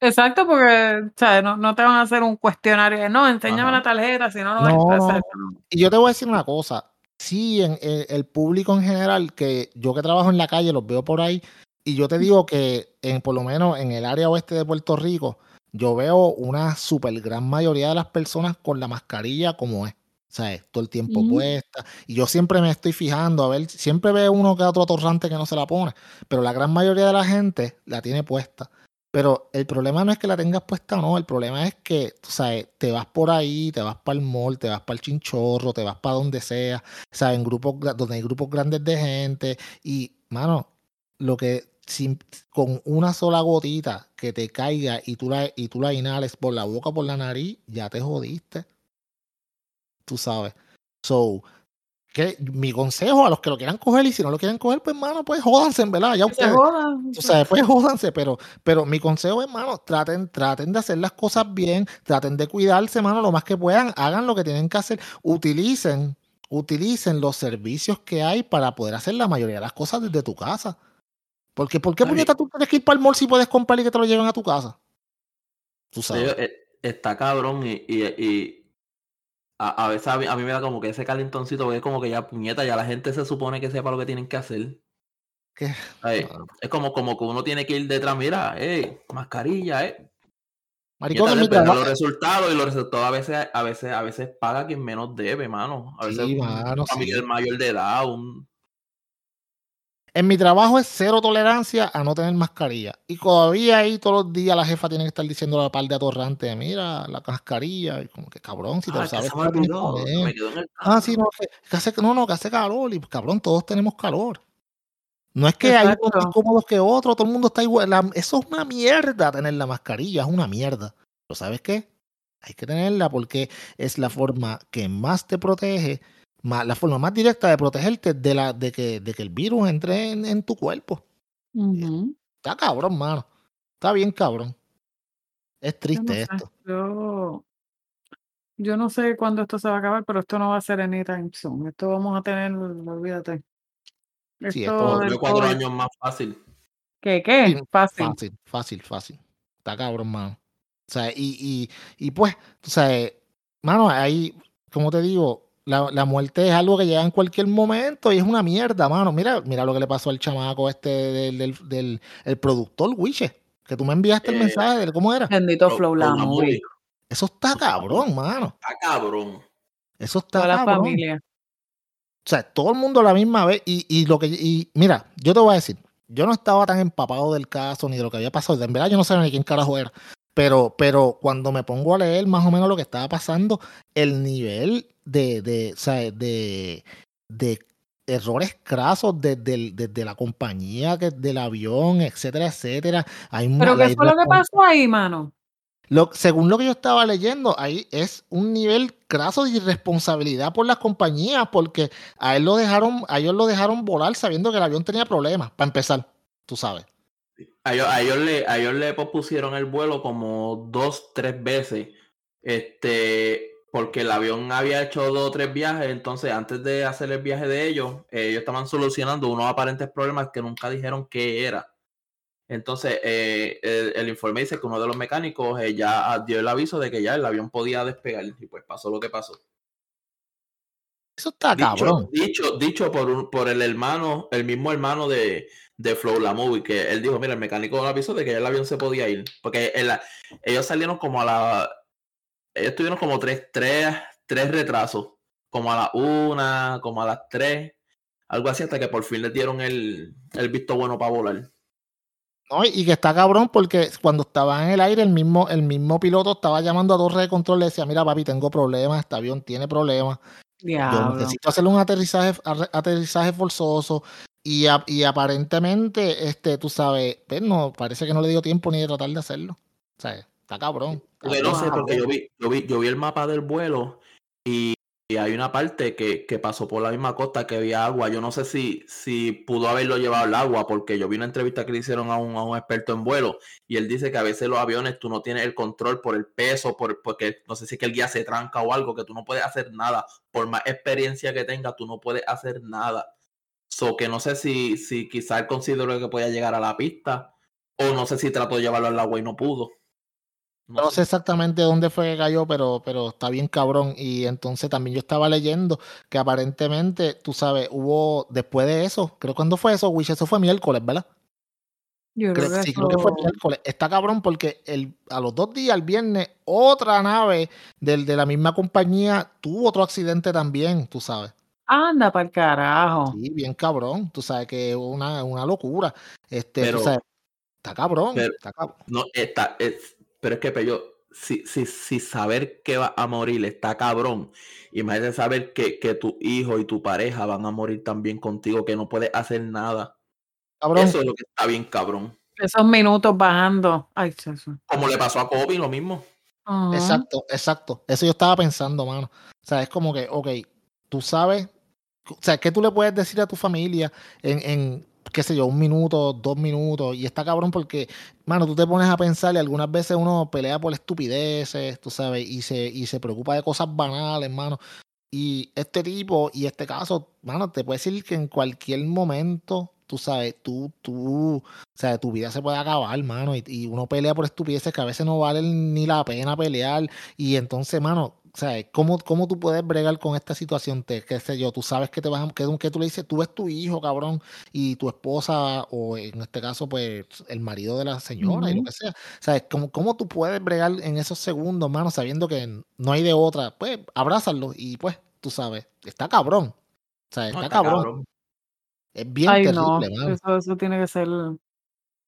Exacto, porque ¿sabes? No, no te van a hacer un cuestionario de no, enséñame Ajá. la tarjeta, si no, no, vas a hacer. Y yo te voy a decir una cosa. Sí, en, en- el público en general, que yo que trabajo en la calle, los veo por ahí, y yo te digo que en, por lo menos en el área oeste de Puerto Rico, yo veo una super gran mayoría de las personas con la mascarilla como es. ¿Sabes? Todo el tiempo puesta. Y yo siempre me estoy fijando, a ver, siempre veo uno que otro atorrante que no se la pone, pero la gran mayoría de la gente la tiene puesta. Pero el problema no es que la tengas puesta o no, el problema es que, tú sabes, te vas por ahí, te vas para el mall, te vas para el chinchorro, te vas para donde sea, ¿sabes? En grupos donde hay grupos grandes de gente. Y, mano, lo que sin- con una sola gotita que te caiga y tú, la, y tú la inhales por la boca o por la nariz, ya te jodiste. Tú sabes. So, que mi consejo a los que lo quieran coger y si no lo quieren coger, pues, mano, pues jódanse, en verdad. Ya se ustedes, jodan. Tú sabes, pues jódanse, pero, pero mi consejo hermano, traten, traten de hacer las cosas bien, traten de cuidarse, hermano, lo más que puedan, hagan lo que tienen que hacer, utilicen, utilicen los servicios que hay para poder hacer la mayoría de las cosas desde tu casa. Porque, ¿por qué puñeta tú tienes que ir para el mall si puedes comprar y que te lo lleven a tu casa? Tú sabes. Eh, está cabrón y, y, y a, a veces a mí, a mí me da como que ese calentoncito, porque es como que ya puñeta, ya la gente se supone que sepa lo que tienen que hacer. Ay. Es como, como que uno tiene que ir detrás, mira, eh, mascarilla, eh. Maricón, mi trabajo. los resultados y los resultados a veces, a veces, a veces paga quien menos debe, mano. A veces Sí, un mano, familiar sí. mayor de edad, un En mi trabajo es cero tolerancia a no tener mascarilla. Y todavía ahí todos los días la jefa tiene que estar diciendo a la par de atorrante, mira, la mascarilla. Y como que cabrón, si te Ah, lo que sabes, me me en el Ah, sí, no, que, que hace, no, no, que hace calor. Y pues, cabrón, todos tenemos calor. No es que hay unos más cómodos que otros, todo el mundo está igual. La- eso es una mierda tener la mascarilla, es una mierda. Pero ¿sabes qué? Hay que tenerla porque es la forma que más te protege, más, la forma más directa de protegerte de, la, de, que, de que el virus entre en, en tu cuerpo. Está cabrón, mano. Está bien cabrón. Es Yo no triste sé, esto. Yo, Yo no sé cuándo esto se va a acabar, pero esto no va a ser anytime soon. Esto vamos a tener, olvídate. Sí, Esto Yo cuatro COVID. años más fácil. ¿Qué? ¿Qué? Fácil. Fácil, fácil, fácil. Está cabrón, mano. O sea, y, y, y pues, o sea, mano, ahí, como te digo, la, la muerte es algo que llega en cualquier momento y es una mierda, mano. Mira, mira lo que le pasó al chamaco este del, del, del el productor, Wiche, que tú me enviaste el Eh, mensaje de cómo era. Bendito Flow- la la. Eso está cabrón, mano. Está cabrón. Eso está Toda la cabrón. familia. O sea, todo el mundo a la misma vez. Y, y lo que y mira, yo te voy a decir, yo no estaba tan empapado del caso ni de lo que había pasado. En verdad, yo no sabía ni quién carajo era. Pero, pero cuando me pongo a leer más o menos lo que estaba pasando, el nivel de, de, de, de errores crasos desde, desde la compañía, que, del avión, etcétera, etcétera. Hay ¿Pero qué fue lo que pasó ahí, mano? lo- según lo que yo estaba leyendo, ahí es un nivel craso de irresponsabilidad por las compañías, porque a él lo dejaron, a ellos lo dejaron volar sabiendo que el avión tenía problemas, para empezar, tú sabes. A ellos, a ellos le, a ellos le pospusieron el vuelo como dos, tres veces. Este, porque el avión había hecho dos o tres viajes. Entonces, antes de hacer el viaje de ellos, eh, ellos estaban solucionando unos aparentes problemas que nunca dijeron qué era. Entonces, eh, el, el informe dice que uno de los mecánicos eh, ya dio el aviso de que ya el avión podía despegar. Y pues pasó lo que pasó. Eso está Dicho, cabrón. dicho, dicho por, un- por el hermano, el mismo hermano de, de Flow la movie, que él dijo, mira, el mecánico le avisó de que el avión se podía ir. Porque el- ellos salieron como a la. Ellos tuvieron como tres, tres, tres retrasos. Como a la una, como a las tres. Algo así, hasta que por fin les dieron el, el visto bueno para volar. ¿no? Y que está cabrón porque cuando estaba en el aire, el mismo, el mismo piloto estaba llamando a torre de control, le decía, mira papi, tengo problemas, este avión tiene problemas. Yo necesito hacerle un aterrizaje, aterrizaje forzoso. Y, a- y aparentemente, este, tú sabes, pues no, parece que no le dio tiempo ni de tratar de hacerlo. O sea, está cabrón. Porque no sé, porque yo vi, yo vi, yo vi el mapa del vuelo y, y hay una parte que, que pasó por la misma costa que había agua. Yo no sé si, si pudo haberlo llevado el agua, porque yo vi una entrevista que le hicieron a un, a un experto en vuelo y él dice que a veces los aviones tú no tienes el control por el peso, por, porque no sé si es que el guía se tranca o algo, que tú no puedes hacer nada. Por más experiencia que tengas, tú no puedes hacer nada. So que no sé si, si quizá él consideró que podía llegar a la pista o no sé si trató de llevarlo al agua y no pudo. No sé exactamente dónde fue que cayó, pero, pero está bien cabrón. Y entonces también yo estaba leyendo que aparentemente, tú sabes, hubo después de eso, creo cuándo fue eso, Wish, eso fue miércoles, ¿verdad? Yo creo Creo, que sí, creo que fue miércoles. Está cabrón porque el, a los dos días, el viernes, otra nave del, de la misma compañía tuvo otro accidente también, tú sabes. Anda para el carajo. Sí, bien cabrón. Tú sabes que es una, una locura. Este, Pero- tú sabes, está cabrón. pero- está cabrón. No, está, es, pero es que Pello, si, si, si saber que va a morir está cabrón, imagínate saber que, que tu hijo y tu pareja van a morir también contigo, que no puedes hacer nada. Cabrón, Eso es lo que está bien cabrón. Esos minutos bajando. Ay, eso. Como le pasó a Kobe, lo mismo. Exacto, exacto. Eso yo estaba pensando, mano. O sea, es como que, ok, tú sabes, o sea, ¿qué tú le puedes decir a tu familia en, en qué sé yo, un minuto, dos minutos? Y está cabrón porque, mano, tú te pones a pensar y algunas veces uno pelea por estupideces, tú sabes, y se, y se preocupa de cosas banales, mano. Y este tipo, y este caso, mano, te puede decir que en cualquier momento, tú sabes, tú, tú, o sea, tu vida se puede acabar, mano, y, y uno pelea por estupideces que a veces no valen ni la pena pelear. Y entonces, mano, o sea, ¿cómo, cómo tú puedes bregar con esta situación? Te, qué sé yo, tú sabes que te vas a, que, que tú le dices, tú ves tu hijo, cabrón, y tu esposa, o en este caso, pues, el marido de la señora, y lo que sea. O sea, ¿cómo, cómo tú puedes bregar en esos segundos, mano, sabiendo que no hay de otra? Pues, abrázalo y pues, tú sabes, está cabrón. O sea, No, está, está cabrón. cabrón. Es bien Ay, terrible, no. mano. Eso, eso tiene que ser.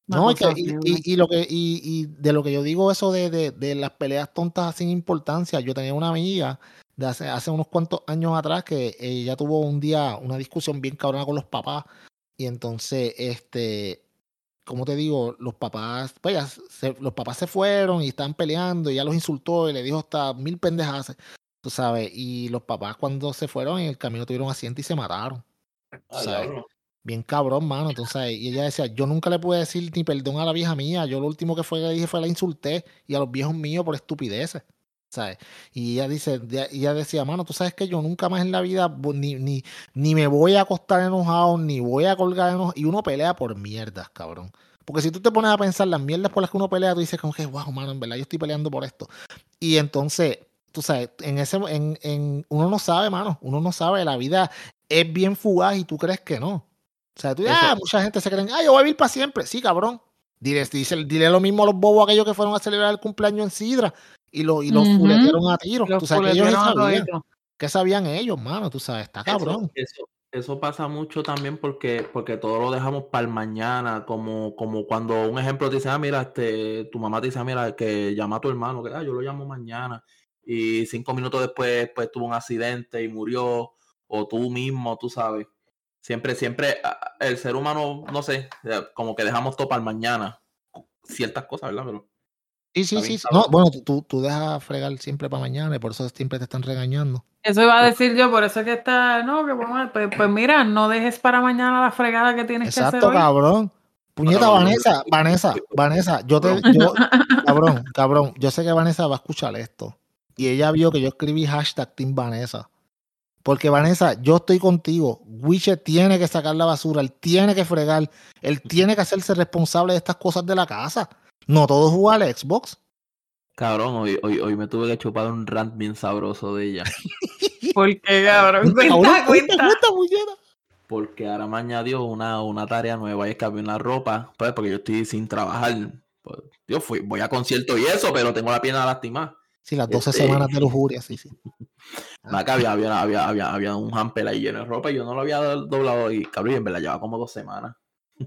No, y, que- y, y- y lo que, y, y de lo que yo digo, eso de, de, de las peleas tontas sin importancia, yo tenía una amiga de hace, hace unos cuantos años atrás que ella tuvo un día una discusión bien cabrona con los papás y entonces, este, como te digo, los papás, pues ya se- los papás se fueron y estaban peleando y ella los insultó y le dijo hasta mil pendejadas, tú sabes, y los papás cuando se fueron en el camino tuvieron accidente y se mataron. Ah, ¿sabes? diablo. Bien cabrón, mano. Entonces, y ella decía, yo nunca le pude decir ni perdón a la vieja mía. Yo lo último que fue que dije fue la insulté y a los viejos míos por estupideces. ¿sabes? Y ella dice, ella decía, mano, tú sabes que yo nunca más en la vida ni, ni, ni me voy a acostar enojado, ni voy a colgar enojado. Y uno pelea por mierdas, cabrón. Porque si tú te pones a pensar las mierdas por las que uno pelea, tú dices como que, wow, mano, en verdad yo estoy peleando por esto. Y entonces, tú sabes, en ese, en, en, uno no sabe, mano, uno no sabe, la vida es bien fugaz y tú crees que no. O sea, tú Eso- ah, mucha gente se cree, ah, yo voy a vivir para siempre. Sí, cabrón. Dile, dice- dile lo mismo a los bobos aquellos que fueron a celebrar el cumpleaños en Sidra y, lo, y los Ujú. fuletearon a tiros. Los Tú sabes que ellos culeteros a sabían. toditos. ¿Qué sabían ellos, mano? Tú sabes, está cabrón. Eso, eso, eso pasa mucho también porque, porque todo lo dejamos para el mañana, como, como cuando un ejemplo te dice, ah, mira, este, tu mamá te dice, ah, mira, que llama a tu hermano, que ah, yo lo llamo mañana, y cinco minutos después pues, tuvo un accidente y murió, o tú mismo, tú sabes. Siempre, siempre, ah, el ser humano, no sé, eh, como que dejamos todo para el mañana, ciertas cosas, ¿verdad? Pero Sí, sí, sí. No, bueno, tú- tú, dejas fregar siempre para mañana y por eso siempre te están regañando. Eso iba a decir yo, por eso es que está, no, que vamos pues, pues mira, no dejes para mañana la fregada que tienes que Exacto, hacer hoy. cabrón. Puñeta, no, Vanessa, no, Vanessa, no, Vanessa, yo te, yo, cabrón, cabrón, yo sé que Vanessa va a escuchar esto. Y ella vio que yo escribí hashtag Team Vanessa. Porque Vanessa, yo estoy contigo. Wiche tiene que sacar la basura, él tiene que fregar, él tiene que hacerse responsable de estas cosas de la casa. No todo jugar al Xbox. cabrón, hoy, hoy, hoy me tuve que chupar un rant bien sabroso de ella. Porque, cabrón, Cabrón, cuenta, cuenta, cuenta. cuenta. Porque ahora me añadió una, una tarea nueva y es que había una ropa, pues porque yo estoy sin trabajar. Pues, yo fui, voy a concierto y eso, pero tengo la pierna lastimada. Sí, las 12 Este- semanas de lujuria, sí, sí. Acá había, había, había, había, había un hamper ahí lleno de ropa y yo no lo había doblado y cabrón, y en verdad lleva como dos semanas.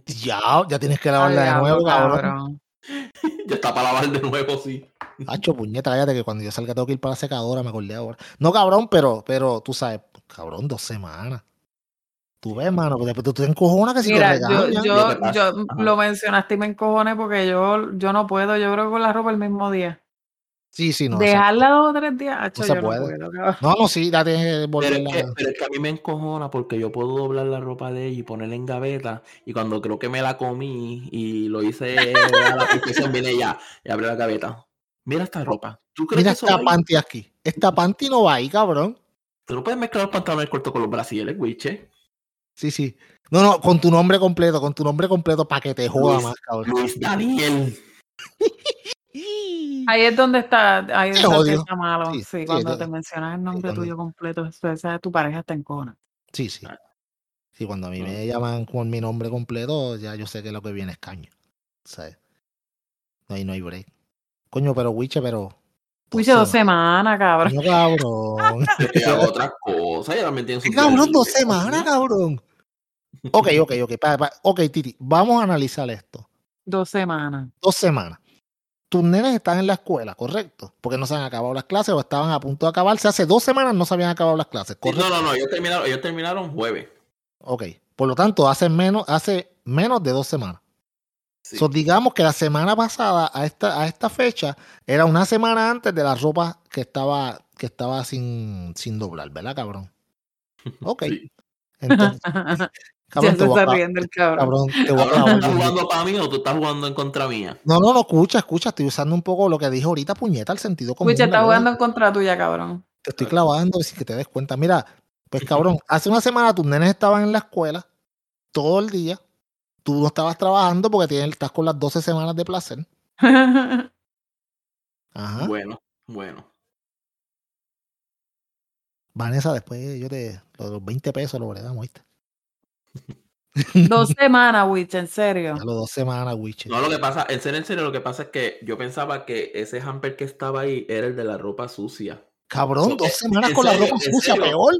Ya, ya tienes que lavarla de nuevo, cabrón. cabrón. ya está para lavar de nuevo, sí. Hacho, puñeta, cállate que cuando yo salga tengo que ir para la secadora, me acordé ahora. No, cabrón, pero, pero tú sabes, cabrón, dos semanas. Tú ves, mano, porque tú, tú te encojonas que si Mira, te yo, yo, Lo que yo mencionaste y me encojoné porque yo, yo no puedo, yo creo que con la ropa el mismo día. Sí, sí, no. Dejarla dos o tres días, acho, se yo puede. no puedo. No, no, sí, ya tienes que Pero es, volverla. que, pero es que a mí me encojona porque yo puedo doblar la ropa de ella y ponerla en gaveta y cuando creo que me la comí y lo hice a la perfección, viene ella y abre la gaveta. Mira esta ropa. ¿Tú crees Mira que esta ahí? panty aquí. Esta panty no va ahí, cabrón. Tú no puedes mezclar los pantalones cortos con los brasiles, wiche. Sí, sí. No, no, con tu nombre completo, con tu nombre completo para que te joda Luis- más, cabrón. Luis Daniel. Ahí es donde está, ahí es donde está malo. Sí, Sí, sí, cuando te- mencionas el nombre tuyo completo, tu pareja está en cona. Sí, sí. Sí, cuando a mí Ah. me llaman con mi nombre completo, ya yo sé que lo que viene es caño. ¿Sabes? No hay, no hay break. Coño, pero Wiche, pero. Fuiste dos semanas, cabrón. Coño, cabrón. Otras cosas. Ella también tiene ¿Qué sus cabrón? Dos semanas, cabrón. Ok, ok, ok. pa- pa- ok, Titi, vamos a analizar esto. Dos semanas. Dos semanas. Tus nenes están en la escuela, ¿correcto? Porque no se han acabado las clases o estaban a punto de acabarse. Hace dos semanas no se habían acabado las clases. No, no, no. Ellos terminaron, ellos terminaron jueves. Ok. Por lo tanto, hace menos, hace menos de dos semanas. Sí. So, digamos que la semana pasada a esta, a esta fecha era una semana antes de la ropa que estaba, que estaba sin, sin doblar, ¿verdad, cabrón? Ok. Sí. Entonces, cabrón, te se está riendo el cabrón. cabrón, te voy a Cabrón, ¿tú clavar, estás jugando para mí o tú estás jugando en contra mía? No, no, no, escucha, escucha, estoy usando un poco lo que dije ahorita, puñeta, el sentido común. Wiche está ¿verdad? jugando en contra tuya, cabrón. Te estoy clavando sin que te des cuenta. Mira, pues cabrón, hace una semana tus nenes estaban en la escuela todo el día. Tú no estabas trabajando porque tienes, estás con las 12 semanas de placer. Ajá. Bueno, bueno. Vanessa, después yo te. Los 20 pesos lo bregamos, ¿viste? Dos semanas, Wiche, en serio. Ya los dos semanas, Wiche. No, lo que pasa, en serio, en serio, lo que pasa es que yo pensaba que ese hamper que estaba ahí era el de la ropa sucia. Cabrón, So, dos eh, semanas con la ropa sucia, serio. peor.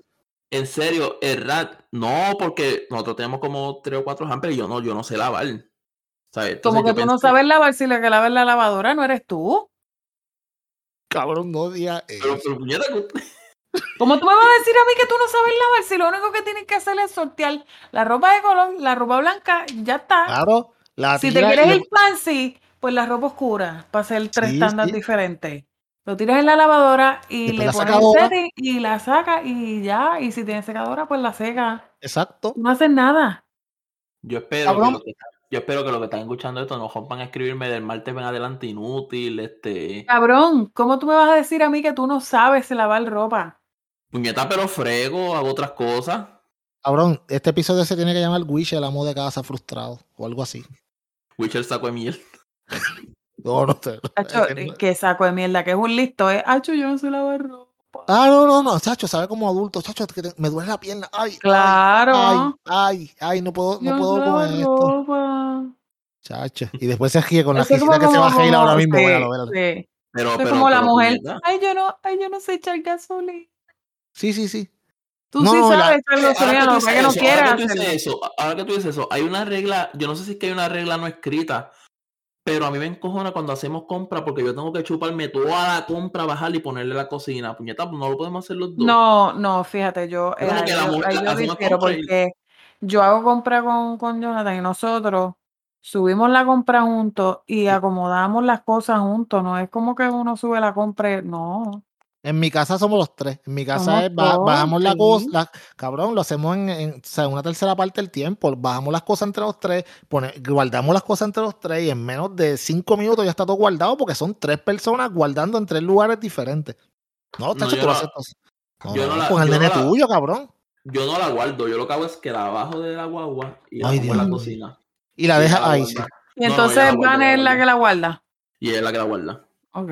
En serio, el rat, no, porque nosotros tenemos como tres o cuatro hampers y yo no, yo no sé lavar. ¿sabes? Entonces Como que tú no sabes lavar si la que lava en la lavadora no eres tú. Cabrón, no digas Pero, eso. pero, ¿Cómo tú me vas a decir a mí que tú no sabes lavar si lo único que tienes que hacer es sortear la ropa de color, la ropa blanca, ya está. Claro, la si te quieres ir fancy, pues la ropa oscura, para hacer tres Sí, estándares sí. diferentes. Lo tiras en la lavadora y Después le la pones el setting y la saca y ya. Y si tienes secadora, pues la seca. Exacto. No haces nada. yo espero Cabrón. que que, yo espero que los que están escuchando esto no rompan a escribirme del martes en adelante inútil, este. Cabrón, ¿cómo tú me vas a decir a mí que tú no sabes lavar ropa? Puñeta, pero frego, hago otras cosas. Cabrón, este episodio se tiene que llamar Wish, el amo de casa frustrado, o algo así. Witcher saco de miel. No, no sé. Hacho, Es que saco de mierda, que es un listo, ¿eh? Hacho, yo no sé lavar ropa. Ah, no, no, no, chacho, sabe como adulto, chacho, que te- me duele la pierna. Ay, Claro. Ay, ay, ay, no puedo, yo no puedo lavar esto. ropa. Chacho. Y después se ríe con la risita que se va a reír ahora mismo. sí, véalo, véalo. sí. Pero, Eso es pero, como la pero, mujer. Ay, yo no, ay, yo no sé echar gasolina. Sí, sí, sí. Tú No, sí sabes Ahora lo que no quieres ahora que tú dices eso, ahora que tú dices eso, hay una regla, yo no sé si es que hay una regla no escrita, pero a mí me encojona cuando hacemos compra porque yo tengo que chuparme toda la compra, bajarla y ponerle la cocina. Puñeta, pues no lo podemos hacer los dos. No, no, fíjate, yo, eh, que ahí la yo, ahí yo difiero y- porque yo hago compra con, con Jonathan y nosotros subimos la compra juntos y acomodamos las cosas juntos. No es como que uno sube la compra, y- no. En mi casa somos los tres. En mi casa es, ba- bajamos la cosa, la- cabrón, lo hacemos en, en, o sea, una tercera parte del tiempo. Bajamos las cosas entre los tres, pone- guardamos las cosas entre los tres y en menos de cinco minutos ya está todo guardado porque son tres personas guardando en tres lugares diferentes. No, No, tacho, yo tú lo haces. No, yo no, no la- con el nene tuyo, cabrón. Yo no la guardo, yo lo que hago es que la bajo de la guagua y la Ay, pongo en la Dios. cocina. Y la deja la ahí, sí. Y No, no, entonces Van es la que la guarda. Y es la que la guarda. Ok.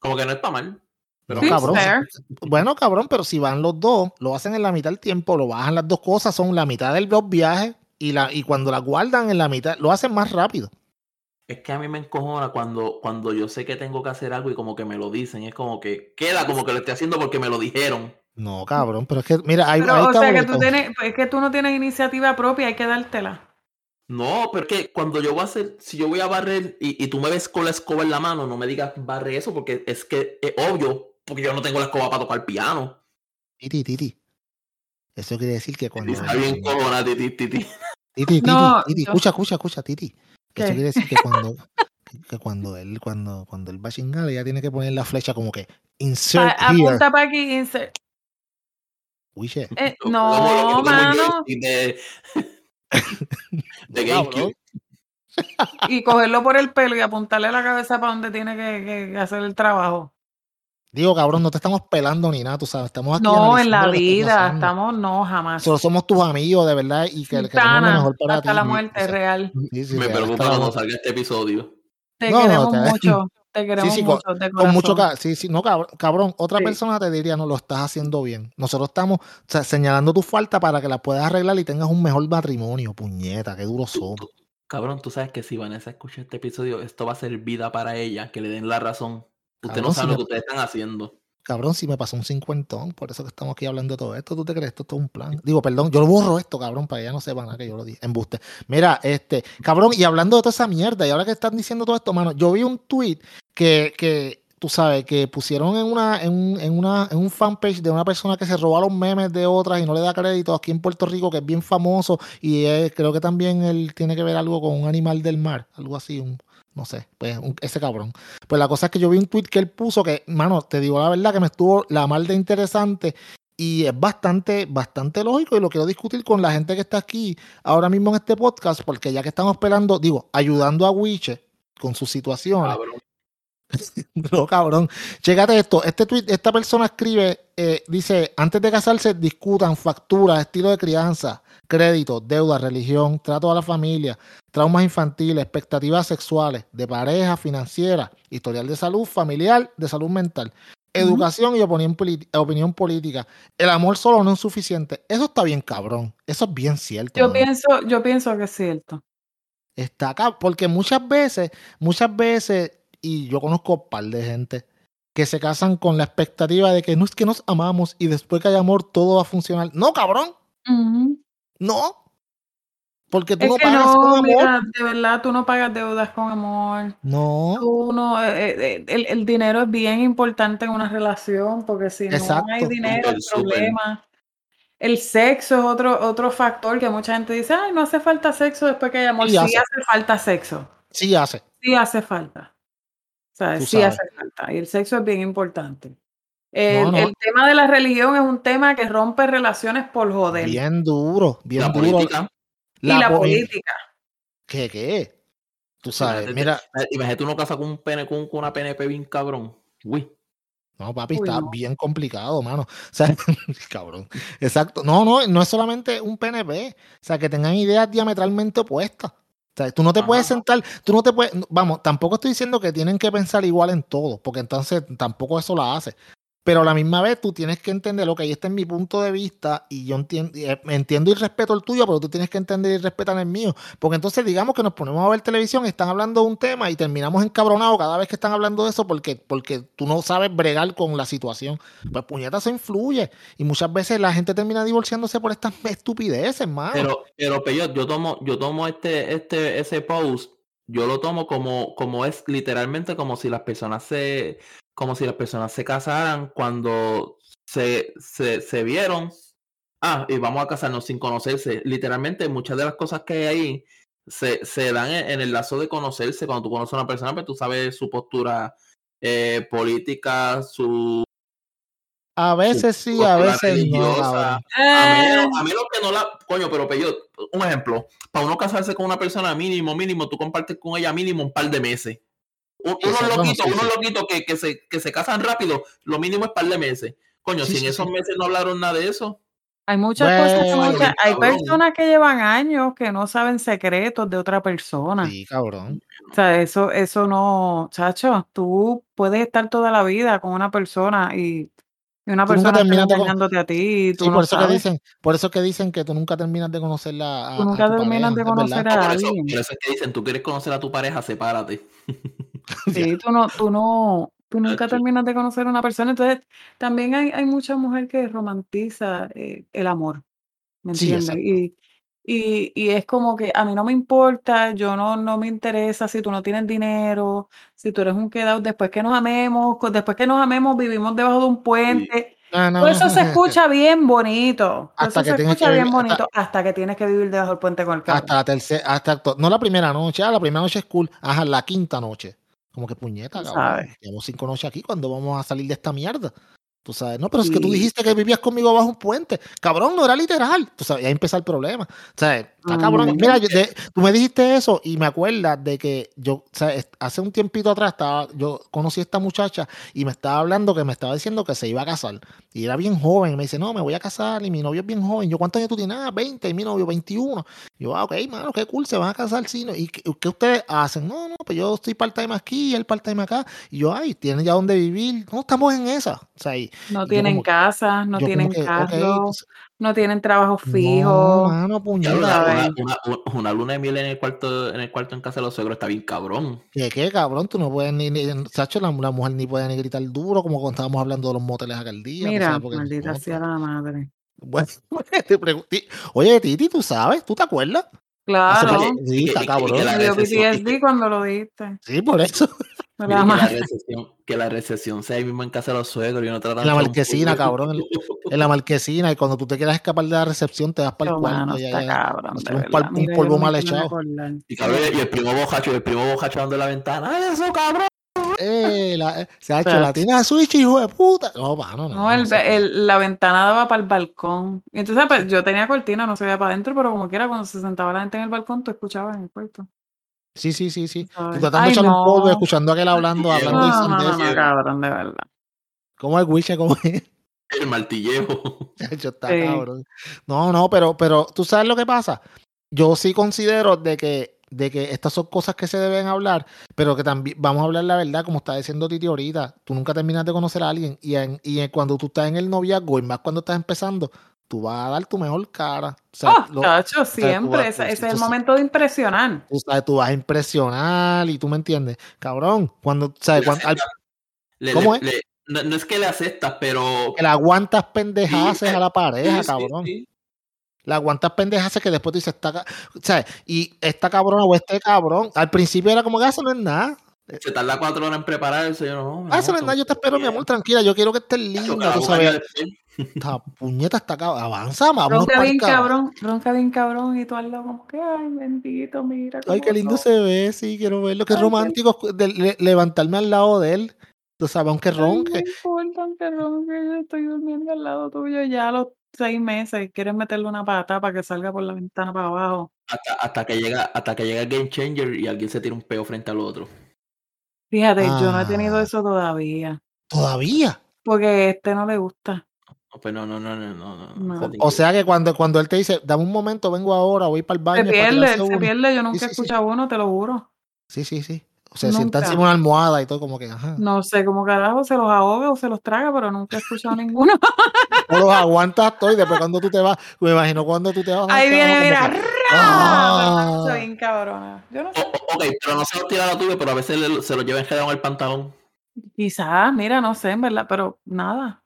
Como que no está mal. Pero Sí, cabrón. fair. Bueno, cabrón, pero si van los dos, lo hacen en la mitad del tiempo, lo bajan las dos cosas, son la mitad del dos viajes y, la, y cuando la guardan en la mitad, lo hacen más rápido. Es que a mí me encojona cuando, cuando yo sé que tengo que hacer algo y como que me lo dicen. Es como que queda como que lo estoy haciendo porque me lo dijeron. No, cabrón, pero es que, mira, hay, Pero, hay o sea, que tú, tienes, es que tú no tienes iniciativa propia, hay que dártela. No, pero es que cuando yo voy a hacer, si yo voy a barrer y, y tú me ves con la escoba en la mano, no me digas barre eso porque es que es obvio, porque yo no tengo la escoba para tocar piano. Titi, Titi. Eso quiere decir que cuando. Está bien cojona, titi, titi. Titi, Titi, No, Titi, escucha, escucha, escucha, Titi. Eso quiere decir que cuando, que, cuando él, cuando, cuando él va a chingar, ella tiene que poner la flecha como que insert apunta para aquí. insert-. Eh, Como- no, mano. De, de GameCube. Y cogerlo por el pelo y apuntarle la cabeza para donde tiene que, que- que hacer el trabajo. Digo, cabrón, no te estamos pelando ni nada, tú sabes. Estamos aquí. No, en la vida. Estamos, no, jamás. Solo somos tus amigos, de verdad, y que, que queremos lo Tana, mejor para hasta ti. la muerte, o sea, real. sí, sí, Me preocupa cuando salga este episodio. Te No, no, queremos te- mucho. Te queremos sí, con- mucho. de Con mucho sí, sí, no, cabrón, cabrón, otra Sí. persona te diría, no, lo estás haciendo bien. Nosotros estamos o sea, señalando tu falta para que la puedas arreglar y tengas un mejor matrimonio, puñeta, qué duro somos. Cabrón, tú sabes que si Vanessa escucha este episodio, esto va a ser vida para ella, que le den la razón. Usted Cabrón, no si sabe me- lo que ustedes están haciendo. Cabrón, si me pasó un cincuentón, por eso que estamos aquí hablando de todo esto, ¿tú te crees? Esto es todo un plan. Digo, perdón, yo lo borro esto, cabrón, para que ella no sepa nada que yo lo dije. Embuste. Mira, este, cabrón, y hablando de toda esa mierda, y ahora que están diciendo todo esto, mano, yo vi un tweet que, que tú sabes, que pusieron en una, en, un- en una, en un fanpage de una persona que se roba los memes de otras y no le da crédito aquí en Puerto Rico, que es bien famoso, y es- creo que también él tiene que ver algo con un animal del mar, algo así, un, no sé, pues ese cabrón. Pues la cosa es que yo vi un tweet que él puso que, mano, te digo la verdad que me estuvo la mal de interesante y es bastante, bastante lógico y lo quiero discutir con la gente que está aquí ahora mismo en este podcast, porque ya que estamos esperando, digo, ayudando a Wiche con sus situaciones. No, cabrón. Chécate esto. Este tweet, esta persona escribe, eh, dice, antes de casarse discutan facturas, estilo de crianza, crédito, deuda, religión, trato a la familia, traumas infantiles, expectativas sexuales, de pareja, financiera, historial de salud familiar, de salud mental, educación y opinión, opinión política. El amor solo no es suficiente. Eso está bien, cabrón. Eso es bien cierto. Yo pienso, yo pienso que es cierto. Está acá, porque muchas veces, muchas veces, y yo conozco un par de gente que se casan con la expectativa de que no es que nos amamos y después que hay amor todo va a funcionar. No, cabrón, no. Porque tú Es no pagas con no, amor. mira, de verdad, tú no pagas deudas con amor. No, Tú no, eh, eh, el, el dinero es bien importante en una relación, porque si no hay dinero, súper. problemas. El sexo es otro, otro factor que mucha gente dice, ay, no hace falta sexo después que hay amor. Sí Sí, hace. hace falta sexo. sí hace. Sí hace falta. O sea, Tú sí sabes. hace falta. Y el sexo es bien importante. El, No, no. el tema de la religión es un tema que rompe relaciones por joder. Bien duro, bien La duro. política. y la po- política. ¿Qué, qué? Tú sabes, Imagínate- mira, Imagínate uno casa con un pene con, con una PNP bien cabrón. Uy. no, papi, Uy, está no. bien complicado, mano. O sea, cabrón. Exacto. No, no, no es solamente un PNP. O sea, que tengan ideas diametralmente opuestas. O sea, tú no te puedes sentar, tú no te puedes, vamos, tampoco estoy diciendo que tienen que pensar igual en todo, porque entonces tampoco eso la hace. Pero a la misma vez tú tienes que entender, ok, este es mi punto de vista y yo entiendo, entiendo y respeto el tuyo, pero tú tienes que entender y respetar el mío. Porque entonces digamos que nos ponemos a ver televisión, están hablando de un tema y terminamos encabronados cada vez que están hablando de eso porque, porque tú no sabes bregar con la situación. Pues puñeta, eso influye. Y muchas veces la gente termina divorciándose por estas estupideces, mano. Pero, pero yo tomo, yo tomo este, este, ese post, yo lo tomo como, como es literalmente como si las personas se, como si las personas se casaran cuando se, se, se vieron. Ah, y vamos a casarnos sin conocerse. Literalmente, muchas de las cosas que hay ahí se, se dan en, en el lazo de conocerse. Cuando tú conoces a una persona, pues tú sabes su postura eh, política, su a veces sí, a veces no. A menos, a menos que no la. Coño, pero Peyot, un ejemplo. Para uno casarse con una persona mínimo, mínimo, tú compartes con ella mínimo un par de meses. Unos loquitos, unos loquitos que, que, se, que se casan rápido, lo mínimo es par de meses. Coño, Sí, si en esos sí. meses no hablaron nada de eso. Hay muchas cosas, que Bueno, muchas- hay personas que llevan años que no saben secretos de otra persona. Sí, cabrón. O sea, eso, eso no, chacho, tú puedes estar toda la vida con una persona y, y una Tú persona está engañándote a ti y tú Sí, no por eso que dicen, por eso que dicen que tú nunca terminas de conocerla a, Tú a nunca tu terminas pareja, de verdad. conocer a Por eso, alguien. por eso es que dicen, tú quieres conocer a tu pareja, sepárate. Sí, tú no, tú no, tú nunca Chacho. terminas de conocer a una persona. Entonces, también hay, hay mucha mujer que romantiza eh, el amor, ¿me Sí, entiendes? Y, y, y es como que a mí no me importa, yo no, no me interesa si tú no tienes dinero, si tú eres un quedado, después que nos amemos, co- después que nos amemos, vivimos debajo de un puente. No, eso se escucha bien bonito. Todo Hasta eso que se tienes escucha bien vivir- hasta- bonito hasta que tienes que vivir debajo del puente con el carro. hasta la tercera, hasta to- no la primera noche, ah, la primera noche es cool, ajá, la quinta noche. Como que puñeta, cabrón. sabes. Llevamos cinco noches aquí, cuando vamos a salir de esta mierda? Tú sabes, no, pero es que tú dijiste que vivías conmigo bajo un puente. Cabrón, no era literal. Tú sabes, ahí empieza el problema. O sea, está cabrón. Ujú. Mira, yo- de- tú me dijiste eso y me acuerdas de que yo, o sea, est- hace un tiempito atrás estaba, yo conocí a esta muchacha y me estaba hablando que me estaba diciendo que se iba a casar. Y era bien joven. Y me dice, no, me voy a casar y mi novio es bien joven. Yo, ¿cuántos años tú tienes? Ah, 20 y mi novio 21. Yo, ah, ok, mano, qué cool, se van a casar, sí. ¿no? ¿Y qué, qué ustedes hacen? No, no, pues yo estoy part-time aquí y él part-time acá. Y yo, ay, tienen ya dónde vivir. No, estamos en esa. O sea, y, No y tienen como- casa, no tienen que, pues, no tienen trabajo no, fijo. mano, una, ¿sabes? una- una- una luna de miel en el cuarto, en el cuarto en casa de los suegros está bien cabrón. ¿Qué, qué, cabrón? Tú no puedes ni, ni Sacho, la, la mujer ni puede ni gritar duro como cuando estábamos hablando de los moteles aquel día. Mira, sabes, porque maldita no, sea la madre. Bueno, te pregunté. Oye, Titi, ¿tú sabes? ¿Tú te acuerdas? Claro, sí, está cabrón. me dio PTSD cuando lo diste. Sí, por eso. La que, la recesión, que la recesión sea ahí mismo en casa de los suegros y no tratan En la de marquesina, cabrón, En la marquesina, y cuando tú te quieras escapar de la recepción, te vas para el cuarto. mano, ya, cabrón, de un pal- un polvo no mal echado. Y, cabrón, y el primo bojacho, el primo bojacho dando la ventana. ¡Ay, eso, cabrón! Eh, la, eh, se ha hecho la tiene a Switch, hijo de puta. No, mano, no. No, el, no la ventana daba para el balcón. Y entonces, pues, yo tenía cortina, no se veía para adentro, pero como quiera, cuando se sentaba la gente en el balcón, tú escuchabas en el cuarto. Sí, sí, sí, sí. Tú ¿sabes? tratando de Ay, echarle un polvo, escuchando a aquel hablando, hablando No, y no, sin no, no, cabrón, de verdad. ¿Cómo es Wiche? ¿Cómo es? El martillejo. Chacho, está Sí. cabrón. No, no, pero, pero tú sabes lo que pasa. Yo sí considero de que, de que estas son cosas que se deben hablar, pero que también vamos a hablar la verdad, como está diciendo Titi ahorita. Tú nunca terminas de conocer a alguien y, en- y en- cuando tú estás en el noviazgo y más cuando estás empezando, tú vas a dar tu mejor cara. O sea, Oh, lo- chacho, tú siempre. vas- Ese, es el momento de impresionar. tú sabes, tú vas a impresionar y tú me entiendes. Cabrón, cuando, ¿sabes? Le Cuando- al- Le- ¿Cómo le- es? le- no, no es que le aceptas, pero. que le aguantas pendejaces a la pareja, Sí, sí, cabrón. sí. Le aguantas pendejaces que después tú dices, esta, ca- ¿sabes? Y esta cabrona o este cabrón, al principio era como que "Ah, eso no es nada. Se tarda cuatro horas en prepararse. Yo no, Ah, eso no es nada, yo te espero, mi amor, tranquila, yo quiero que estés linda, tú sabes. Esta puñeta está cabrón. Avanza, vámonos Ronca bien cabrón, ronca bien cabrón, y tú al lado como que, ay, bendito, mira. Ay, qué lindo se ve, sí, quiero verlo. Qué Ay, qué- romántico de- le- levantarme al lado de él. Tú sabes, aunque Ay, no ronque. importa que ronque, yo estoy durmiendo al lado tuyo ya. Los, seis meses, quieres meterle una pata para que salga por la ventana para abajo. Hasta, hasta que llega, hasta que llega el game changer y alguien se tira un peo frente al otro. Fíjate, yo no he tenido Ah. eso todavía. Todavía. Porque a este no le gusta. No, Pues no, no, no, no, no, no. No. Joder. O sea que cuando, cuando él te dice, dame un momento, vengo ahora, voy para el Se baño. para pierde, se uno". pierde. Yo nunca sí, he sí. escuchado uno, te lo juro. Sí, sí, sí. O sea, sienta encima una almohada y todo, como que, ajá. No sé cómo carajo se los ahoga o se los traga, pero nunca he escuchado ninguno. O los aguantas todo y después cuando tú te vas, me imagino cuando tú te vas. Ahí viene, mira. ¡Ah! Soy bien cabrona. Yo no sé. o- ok, pero no se lo tira a la tuya, pero a veces se lo lleva enredado en el pantalón. Quizás, mira, no sé, en verdad, pero nada.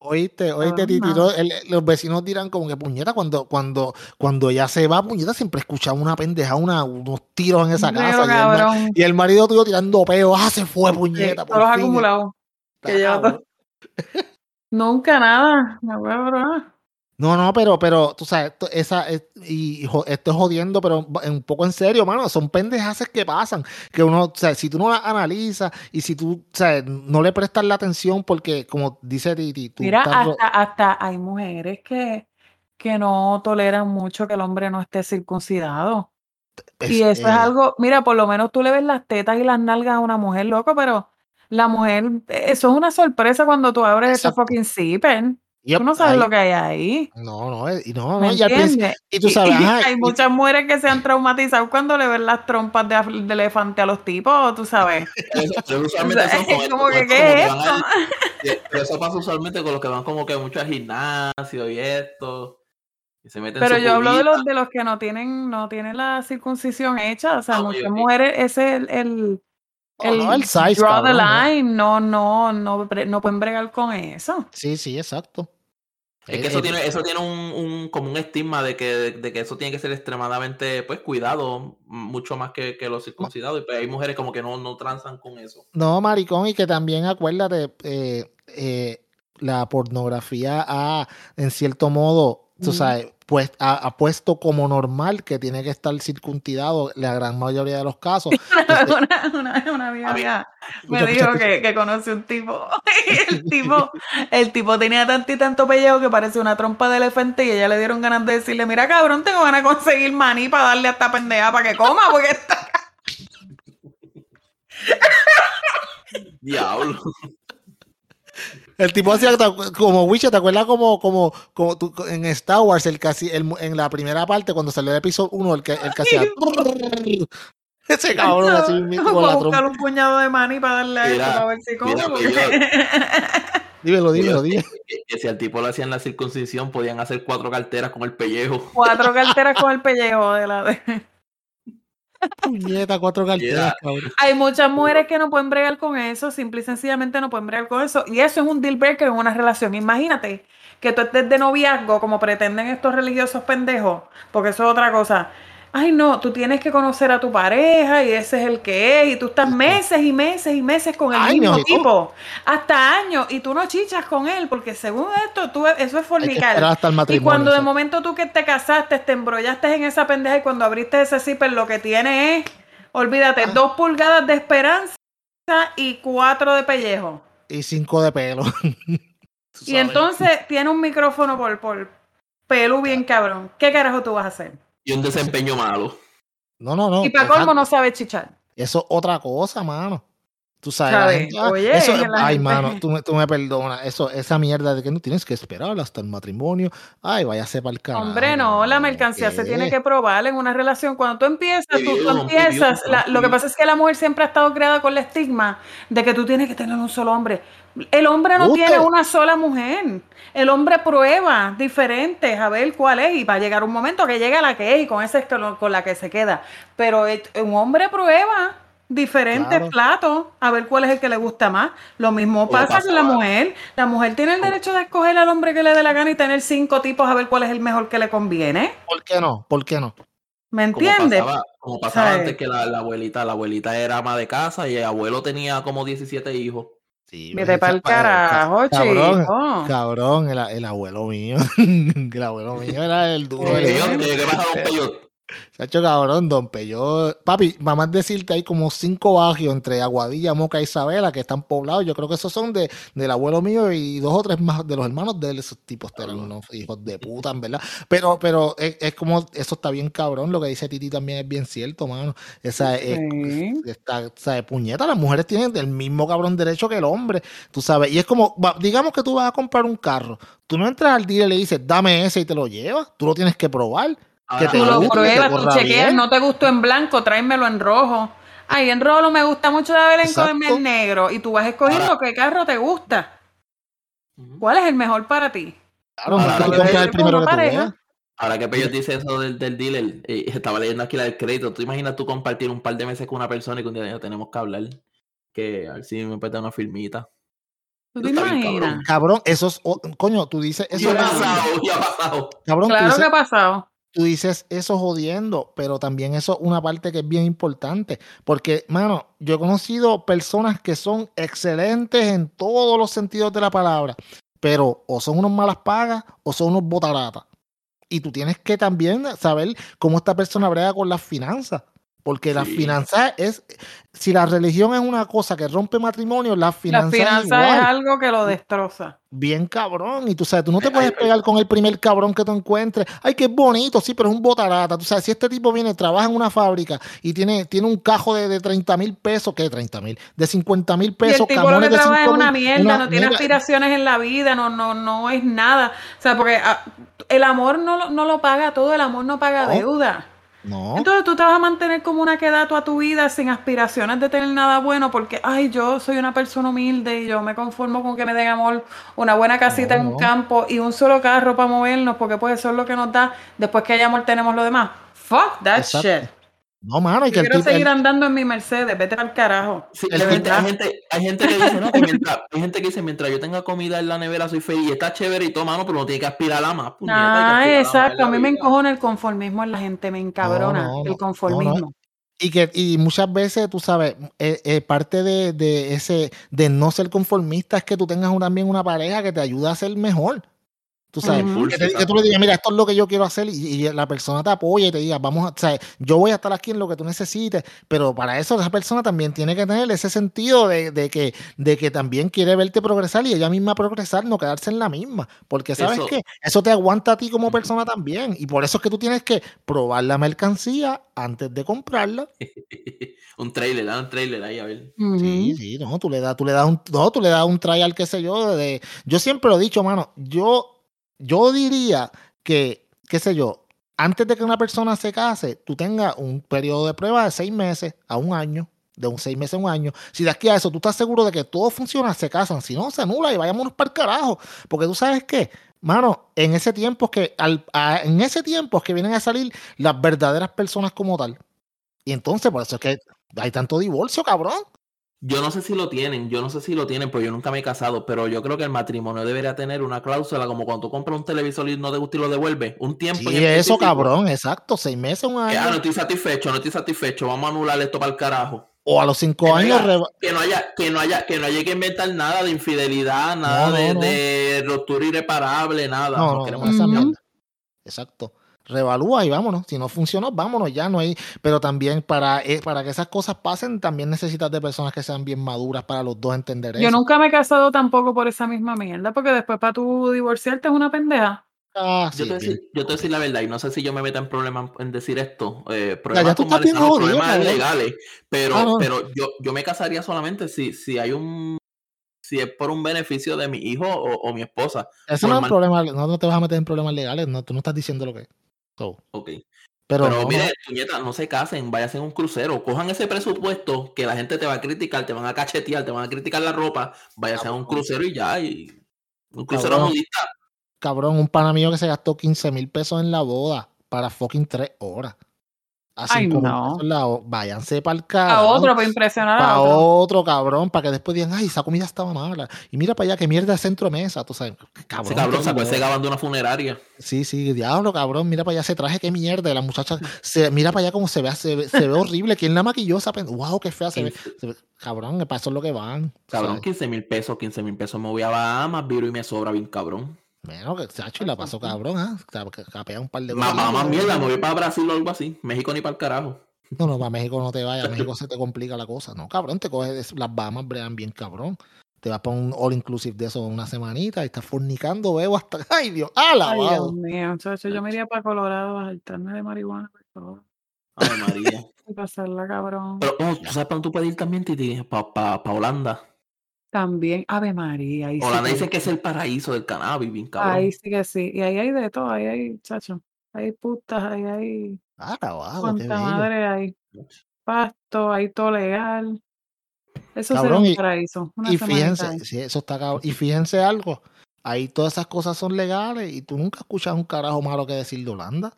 Oíste, oíste, Titi, nada. el- los vecinos dirán como que puñeta, cuando, cuando, cuando ella se va, puñeta, siempre escuchaba una pendeja, una, unos tiros en esa Creo, casa. Y el, y el marido tuyo tirando peo, ah, se fue, puñeta. Todos fin". acumulados. Nunca nada. No, cabrón. No, no, pero, pero, tú sabes, esto, esa, es- y jo- esto es jodiendo, pero en- un poco en serio, mano, son pendejaces que pasan, que uno, o sea, si tú no las analizas y si tú, o sea, no le prestas la atención porque, como dice Titi, tú Mira, estás hasta, hasta hay mujeres que, que no toleran mucho que el hombre no esté circuncidado. Y es- eso es algo, mira, por lo menos tú le ves las tetas y las nalgas a una mujer, loco, pero la mujer, eso es una sorpresa cuando tú abres ese Exacto. fucking zipper. Yep, Tú no sabes ahí- lo que hay ahí. No, no, eh, y no, ¿Me no, y al principio- entiendes? y tú sabes, y ajá, hay y- muchas mujeres que se han traumatizado cuando le ven las trompas de, elefante a los tipos, tú sabes. Eso, pero usualmente O sea, son con es esto, como con que, esto, ¿qué como es que van esto? al- Pero eso pasa usualmente con los que van como que mucho al gimnasio y esto. Y se meten Pero yo hablo de los de los que no tienen, no tienen la circuncisión hecha. O sea, Ah, muchas mujeres, ese es el, el, Oh, no, el size, draw the line. No, no, no, no pueden bregar con eso. Sí, sí, exacto. Es que eso eh, tiene, eso tiene un, un- como un estigma de que, de, de que eso tiene que ser extremadamente pues cuidado, mucho más que, que los circuncidados. Y pues hay mujeres como que no, no transan con eso. No, maricón, y que también acuérdate, eh, eh, la pornografía ha, en cierto modo, tú sabes, pues, ha, ha puesto como normal que tiene que estar circuncidado la gran mayoría de los casos. Entonces, una, una, una amiga mía me Escucha, dijo escucha, que, que conoció un tipo. y el tipo, el tipo tenía tanto y tanto pellejo que parecía una trompa de elefante y ella le dieron ganas de decirle, mira cabrón, tengo ganas de conseguir maní para darle a esta pendeja para que coma, porque está Diablo. El tipo hacía como Witcher, ¿te acuerdas como, como, como tú- en Star Wars, el hacía- el en la primera parte, cuando salió el episodio 1, el que, el que hacía. Ese cabrón así mismo Voy a buscar trompa. un puñado de maní para darle a para ver si porque- Dímelo, dímelo, dímelo. Que, que si al tipo le hacían la circuncisión, podían hacer cuatro carteras con el pellejo. Cuatro carteras con el pellejo de la de... Puñeta, cuatro carteras, Yeah. Hay muchas mujeres que no pueden bregar con eso, simple y sencillamente no pueden bregar con eso. Y eso es un deal breaker en una relación. Imagínate que tú estés de noviazgo, como pretenden estos religiosos pendejos, porque eso es otra cosa. Ay, no, tú tienes que conocer a tu pareja y ese es el que es, y tú estás meses y meses y meses con el Años mismo tipo, hasta años, y tú no chichas con él, porque según esto, tú, eso es fornicar. esperar hasta el Y cuando de momento tú que te casaste, te embrollaste en esa pendeja y cuando abriste ese zipper, lo que tiene es, olvídate, Ah. dos pulgadas de esperanza y cuatro de pellejo. Y cinco de pelo. Y entonces tiene un micrófono por, por pelo bien cabrón. ¿Qué carajo tú vas a hacer? Y un desempeño malo. No, no, no. y para colmo no sabe chichar. Eso es otra cosa, mano. Tú sabes, la ¿Sabes? gente- ah, Oye, eso, que la ay, gente- mano, tú, me- tú me perdonas. Eso, esa mierda de que no tienes que esperar hasta el matrimonio. Ay, váyase para el carajo. Hombre, no, la mercancía se tiene que probar en una relación. Cuando tú empiezas, tú, empiezas. la- lo que pasa es que la mujer siempre ha estado creada con el estigma de que tú tienes que tener un solo hombre. El hombre no tiene una sola mujer. El hombre prueba diferentes a ver cuál es y va a llegar un momento que llega la que es y con esa es con la que se queda. Pero et- un hombre prueba diferentes Claro. platos a ver cuál es el que le gusta más. Lo mismo pasa con la mujer. La mujer tiene el derecho de escoger al hombre que le dé la gana y tener cinco tipos a ver cuál es el mejor que le conviene. ¿Por qué no? ¿Por qué no? ¿Me Como entiendes? pasaba, como pasaba antes que la, la abuelita, la abuelita era ama de casa y el abuelo tenía como 17 hijos. Sí, Vete esa- pa'l pa- carajo, cabrón, chico. Cabrón, el, el abuelo mío. el abuelo mío era el duro. Del- eh, ¿Qué pasa? Se ha hecho cabrón, don Yo, papi, vamos a decirte, hay como cinco barrios entre Aguadilla, Moca y Isabela que están poblados. Yo creo que esos son de, del abuelo mío y dos o tres más de los hermanos de él. Esos tipos eran unos hijos de puta, en verdad. Pero, pero es, es como, eso está bien cabrón. Lo que dice Titi también es bien cierto, mano. Esa, es, esta, o sea, puñeta, las mujeres tienen el mismo cabrón derecho que el hombre, tú sabes. Y es como, digamos que tú vas a comprar un carro. Tú no entras al día y le dices, dame ese y te lo llevas. Tú lo tienes que probar. Tú lo pruebas, tú chequeas, no te gustó en blanco, tráemelo en rojo. Ay, en rojo me gusta mucho de haber Exacto. en negro. Y tú vas escogiendo Ahora- qué carro te gusta. ¿Cuál es el mejor para ti? Claro, Ahora, tú que el primero. Ahora que dice eso del, del dealer, eh, estaba leyendo aquí la del crédito. ¿Tú imaginas tú compartir un par de meses con una persona y que un día "Ya tenemos que hablar? Que a ver si me puede dar una firmita. ¿Tú te imaginas? Cabrón, eso es, o- coño, tú dices eso. ha pasado, y ha pasado. Cabrón, tú Claro dices, que ha pasado. Tú dices eso jodiendo, pero también eso es una parte que es bien importante. Porque, mano, yo he conocido personas que son excelentes en todos los sentidos de la palabra, pero o son unos malas pagas o son unos botaratas. Y tú tienes que también saber cómo esta persona brega con las finanzas. Porque las Sí. finanzas es, si la religión es una cosa que rompe matrimonio, las Las finanzas, finanzas igual es algo que lo destroza. bien cabrón. Y tú sabes, tú no te Ay, puedes ay, pegar con el primer cabrón que tú encuentres. Ay, qué bonito, sí, pero es un botarata. Tú sabes, si este tipo viene, trabaja en una fábrica y tiene, tiene un cajo de, de 30 mil pesos, ¿qué 30 mil? De 50 mil Y pesos. el tipo lo que de trabaja es 5.000, una mierda, una- no tiene mira, aspiraciones en la vida, no, no, no es nada. O sea, porque ah, el amor no, lo- no lo paga todo, el amor no paga No. deuda. No, Entonces tú te vas a mantener como una queda toda tu vida sin aspiraciones de tener nada bueno porque, ay, yo soy una persona humilde y yo me conformo con que me den amor, una buena casita No, en un no. campo y un solo carro para movernos porque pues eso es lo que nos da. Después que hay amor tenemos lo demás. Fuck that Exacto. shit. No, mano, y que el quiero tipo. seguir el- andando en mi Mercedes, vete al carajo. Sí, El hay, gente, verdad. hay, gente, hay gente que dice, no, que mientras, hay gente que dice, mientras yo tenga comida en la nevera soy feliz y está chévere y todo, mano, pero no tiene que aspirar a más. puñeta, Ah, a exacto. la A mí me encojona el conformismo en la gente, me encabrona no, no, el no, conformismo. Y que y muchas veces, tú sabes, eh, eh, parte de, de ese de no ser conformista es que tú tengas también una pareja que te ayude a ser mejor. Tú sabes, que, te- que tú le digas, mira, esto es lo que yo quiero hacer y, y la persona te apoya y te diga, vamos a, o sea, yo voy a estar aquí en lo que tú necesites, pero para eso esa persona también tiene que tener ese sentido de, de que, de que también quiere verte progresar y ella misma progresar, no quedarse en la misma, porque sabes que eso te aguanta a ti como persona también y por eso es que tú tienes que probar la mercancía antes de comprarla. un trailer, da un trailer ahí, a ver. Sí, sí, no, tú le das, tú le das un, no, tú le das un trial, qué sé yo, de, yo siempre lo he dicho, mano, yo, yo diría que, qué sé yo, antes de que una persona se case, tú tengas un periodo de prueba de seis meses a un año, de un seis meses a un año. Si de aquí a eso tú estás seguro de que todo funciona, se casan. Si no, se anula y vayámonos para el carajo. Porque tú sabes qué, mano, en ese tiempo es que, al, en ese tiempo es que vienen a salir las verdaderas personas como tal. Y entonces, por eso es que hay tanto divorcio, cabrón. Yo no sé si lo tienen, yo no sé si lo tienen, pero yo nunca me he casado, pero yo creo que el matrimonio debería tener una cláusula como cuando tú compras un televisor y no te gusta y lo devuelves. Un tiempo. Sí, en eso, cabrón, exacto. Seis meses, un ah, no año. estoy satisfecho, no estoy satisfecho, vamos a anular esto para el carajo. O a los cinco Que no años. haya- Que no haya, que no haya, que no haya que inventar nada de infidelidad, nada No, no, de, no. de ruptura irreparable, nada. No, No no, queremos no, esa mierda. Exacto. Revalúa y vámonos. Si no funcionó, vámonos. Ya no hay. Pero también para, eh, para que esas cosas pasen, también necesitas de personas que sean bien maduras para los dos entender Yo eso. nunca me he casado tampoco por esa misma mierda, porque después para tú divorciarte es una pendeja. Ah, Yo sí, te, voy a bien. decir, yo te voy a decir la verdad, y no sé si yo me meto en problemas en decir esto. Eh, ya problemas tú con estás bien Marisol, jodido, problemas legales. Pero, Ah, no. pero yo, yo me casaría solamente si, si hay un. Si es por un beneficio de mi hijo o, o mi esposa. Eso no es un problema. No, no te vas a meter en problemas legales. No, tú no estás diciendo lo que es. So, Ok. pero Pero, no, mire, puñeta, no se casen, váyanse en un crucero, cojan ese presupuesto que la gente te va a criticar, te van a cachetear, te van a criticar la ropa, váyanse a un crucero y ya, y un crucero Cabrón. nudista. Cabrón, un pana mío que se gastó 15 mil pesos en la boda para fucking tres horas. A Ay, 5 mil no. Váyanse para el A carajo. otro para impresionar a otro. otro cabrón, para que después digan, ay, esa comida estaba mala. Y mira para allá, que mierda de centro de mesa, tú sabes. Cabrón, Ese cabrón sacó ese gabán de una funeraria. Sí, sí, diablo, cabrón, mira para allá ese traje, qué mierda. La muchacha, se, mira para allá cómo se ve, se ve, se ve horrible. ¿Quién la maquilló esa pen- Wow, qué fea se ve. se ve- Cabrón, para eso es lo que van. Cabrón, ¿sabes? 15 mil pesos, 15 mil pesos. Me voy a Bahamas, viro y me sobra bien, cabrón. Menos que, chacho, y la pasó cabrón, ¿ah? Ca- Capea un par de Más, más, más mierda, me voy para Brasil o algo así. México ni para el carajo. No, no, para México no te vayas, a México se te complica la cosa. No, cabrón, te coges las Bahamas, bregan bien cabrón. Te vas para un all inclusive de eso una semanita y estás fornicando, bebo hasta. ¡Ay, Dios! Ay, Dios ¡Alabado! mío, chacho, yo me iría para Colorado a saltarme de marihuana por favor, Ay, María. y pasarla cabrón. Pero, oh, ¿tú sabes para dónde tú puedes ir también, Titi? Para Holanda. También, Ave María. Ahí sí Holanda que- dicen que es el paraíso del cannabis, bien cabrón. Ahí sí que sí. Y ahí hay de todo, ahí hay, chacho. Hay putas, ahí hay ¡Alabado! ¡Qué cuanta bello! madre hay. Pasto, hay todo legal. Eso sería Cabrón, un y- paraíso. Una Y fíjense, sí, eso está cabrón. Y fíjense algo. Ahí todas esas cosas son legales y tú nunca escuchas un carajo malo que decir de Holanda.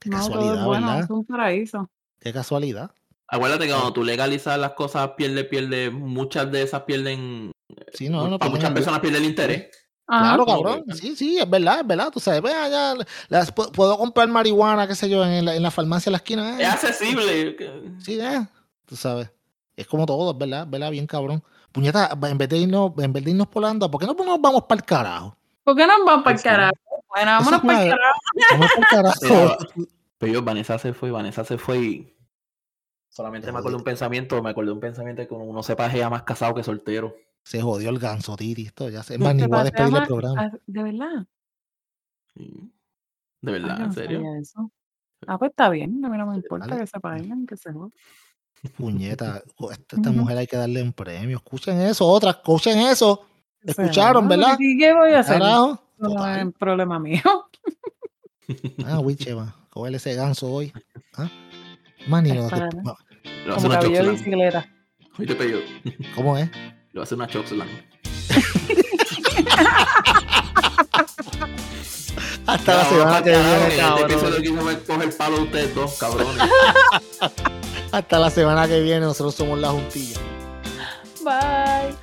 Qué No, todo casualidad, es bueno, ¿verdad? es un paraíso. Qué casualidad. Acuérdate que cuando tú legalizas las cosas, pierde, pierde, muchas de esas pierden. Sí, no, no, para pierden muchas personas pierde el interés. Ajá. Claro, cabrón. Sí, sí, es verdad, es verdad. Tú sabes, ve allá, las- pu- puedo comprar marihuana, qué sé yo, en la, en la farmacia de la esquina. eh. Es accesible. que- Sí, eh. Tú sabes. Es como todo, es verdad, es verdad, bien cabrón. Puñeta, en vez de irnos, en vez de irnos por Holanda, ¿por qué no nos vamos para el carajo? ¿Por qué no vamos para el carajo? Bueno, vámonos para el carajo. Vamos para el carajo. Pero yo, Vanessa se fue, Vanessa se fue y. Solamente me acuerdo de un pensamiento, me acuerdo de un pensamiento de que uno se pajea más casado que soltero. Se jodió el ganso, Titi. Esto ya se. Es más, ni ¿Te voy a despedir el programa. ¿De verdad? Sí. De Ay, verdad, en serio. eso. Ah, pues está bien, a mí no me importa Vale. que se paguen, que se jodan. Puñeta, esta, mujer hay que darle un premio. Escuchen eso, otras, escuchen eso. Escucharon. ¿verdad? ¿Y qué voy a hacer? Carajo. No es problema mío. Ah, Wiche, va. Cógele ese ganso hoy. ¿Ah? Manny, para- que- no, Como cabello de bicicleta. Oíste, Peyo. ¿Cómo es? Le va a hacer una choxlan. Hasta la semana que viene, que Este cabrón. quiso coger palo de ustedes dos, cabrones. Hasta la semana que viene, nosotros somos la juntilla. Bye.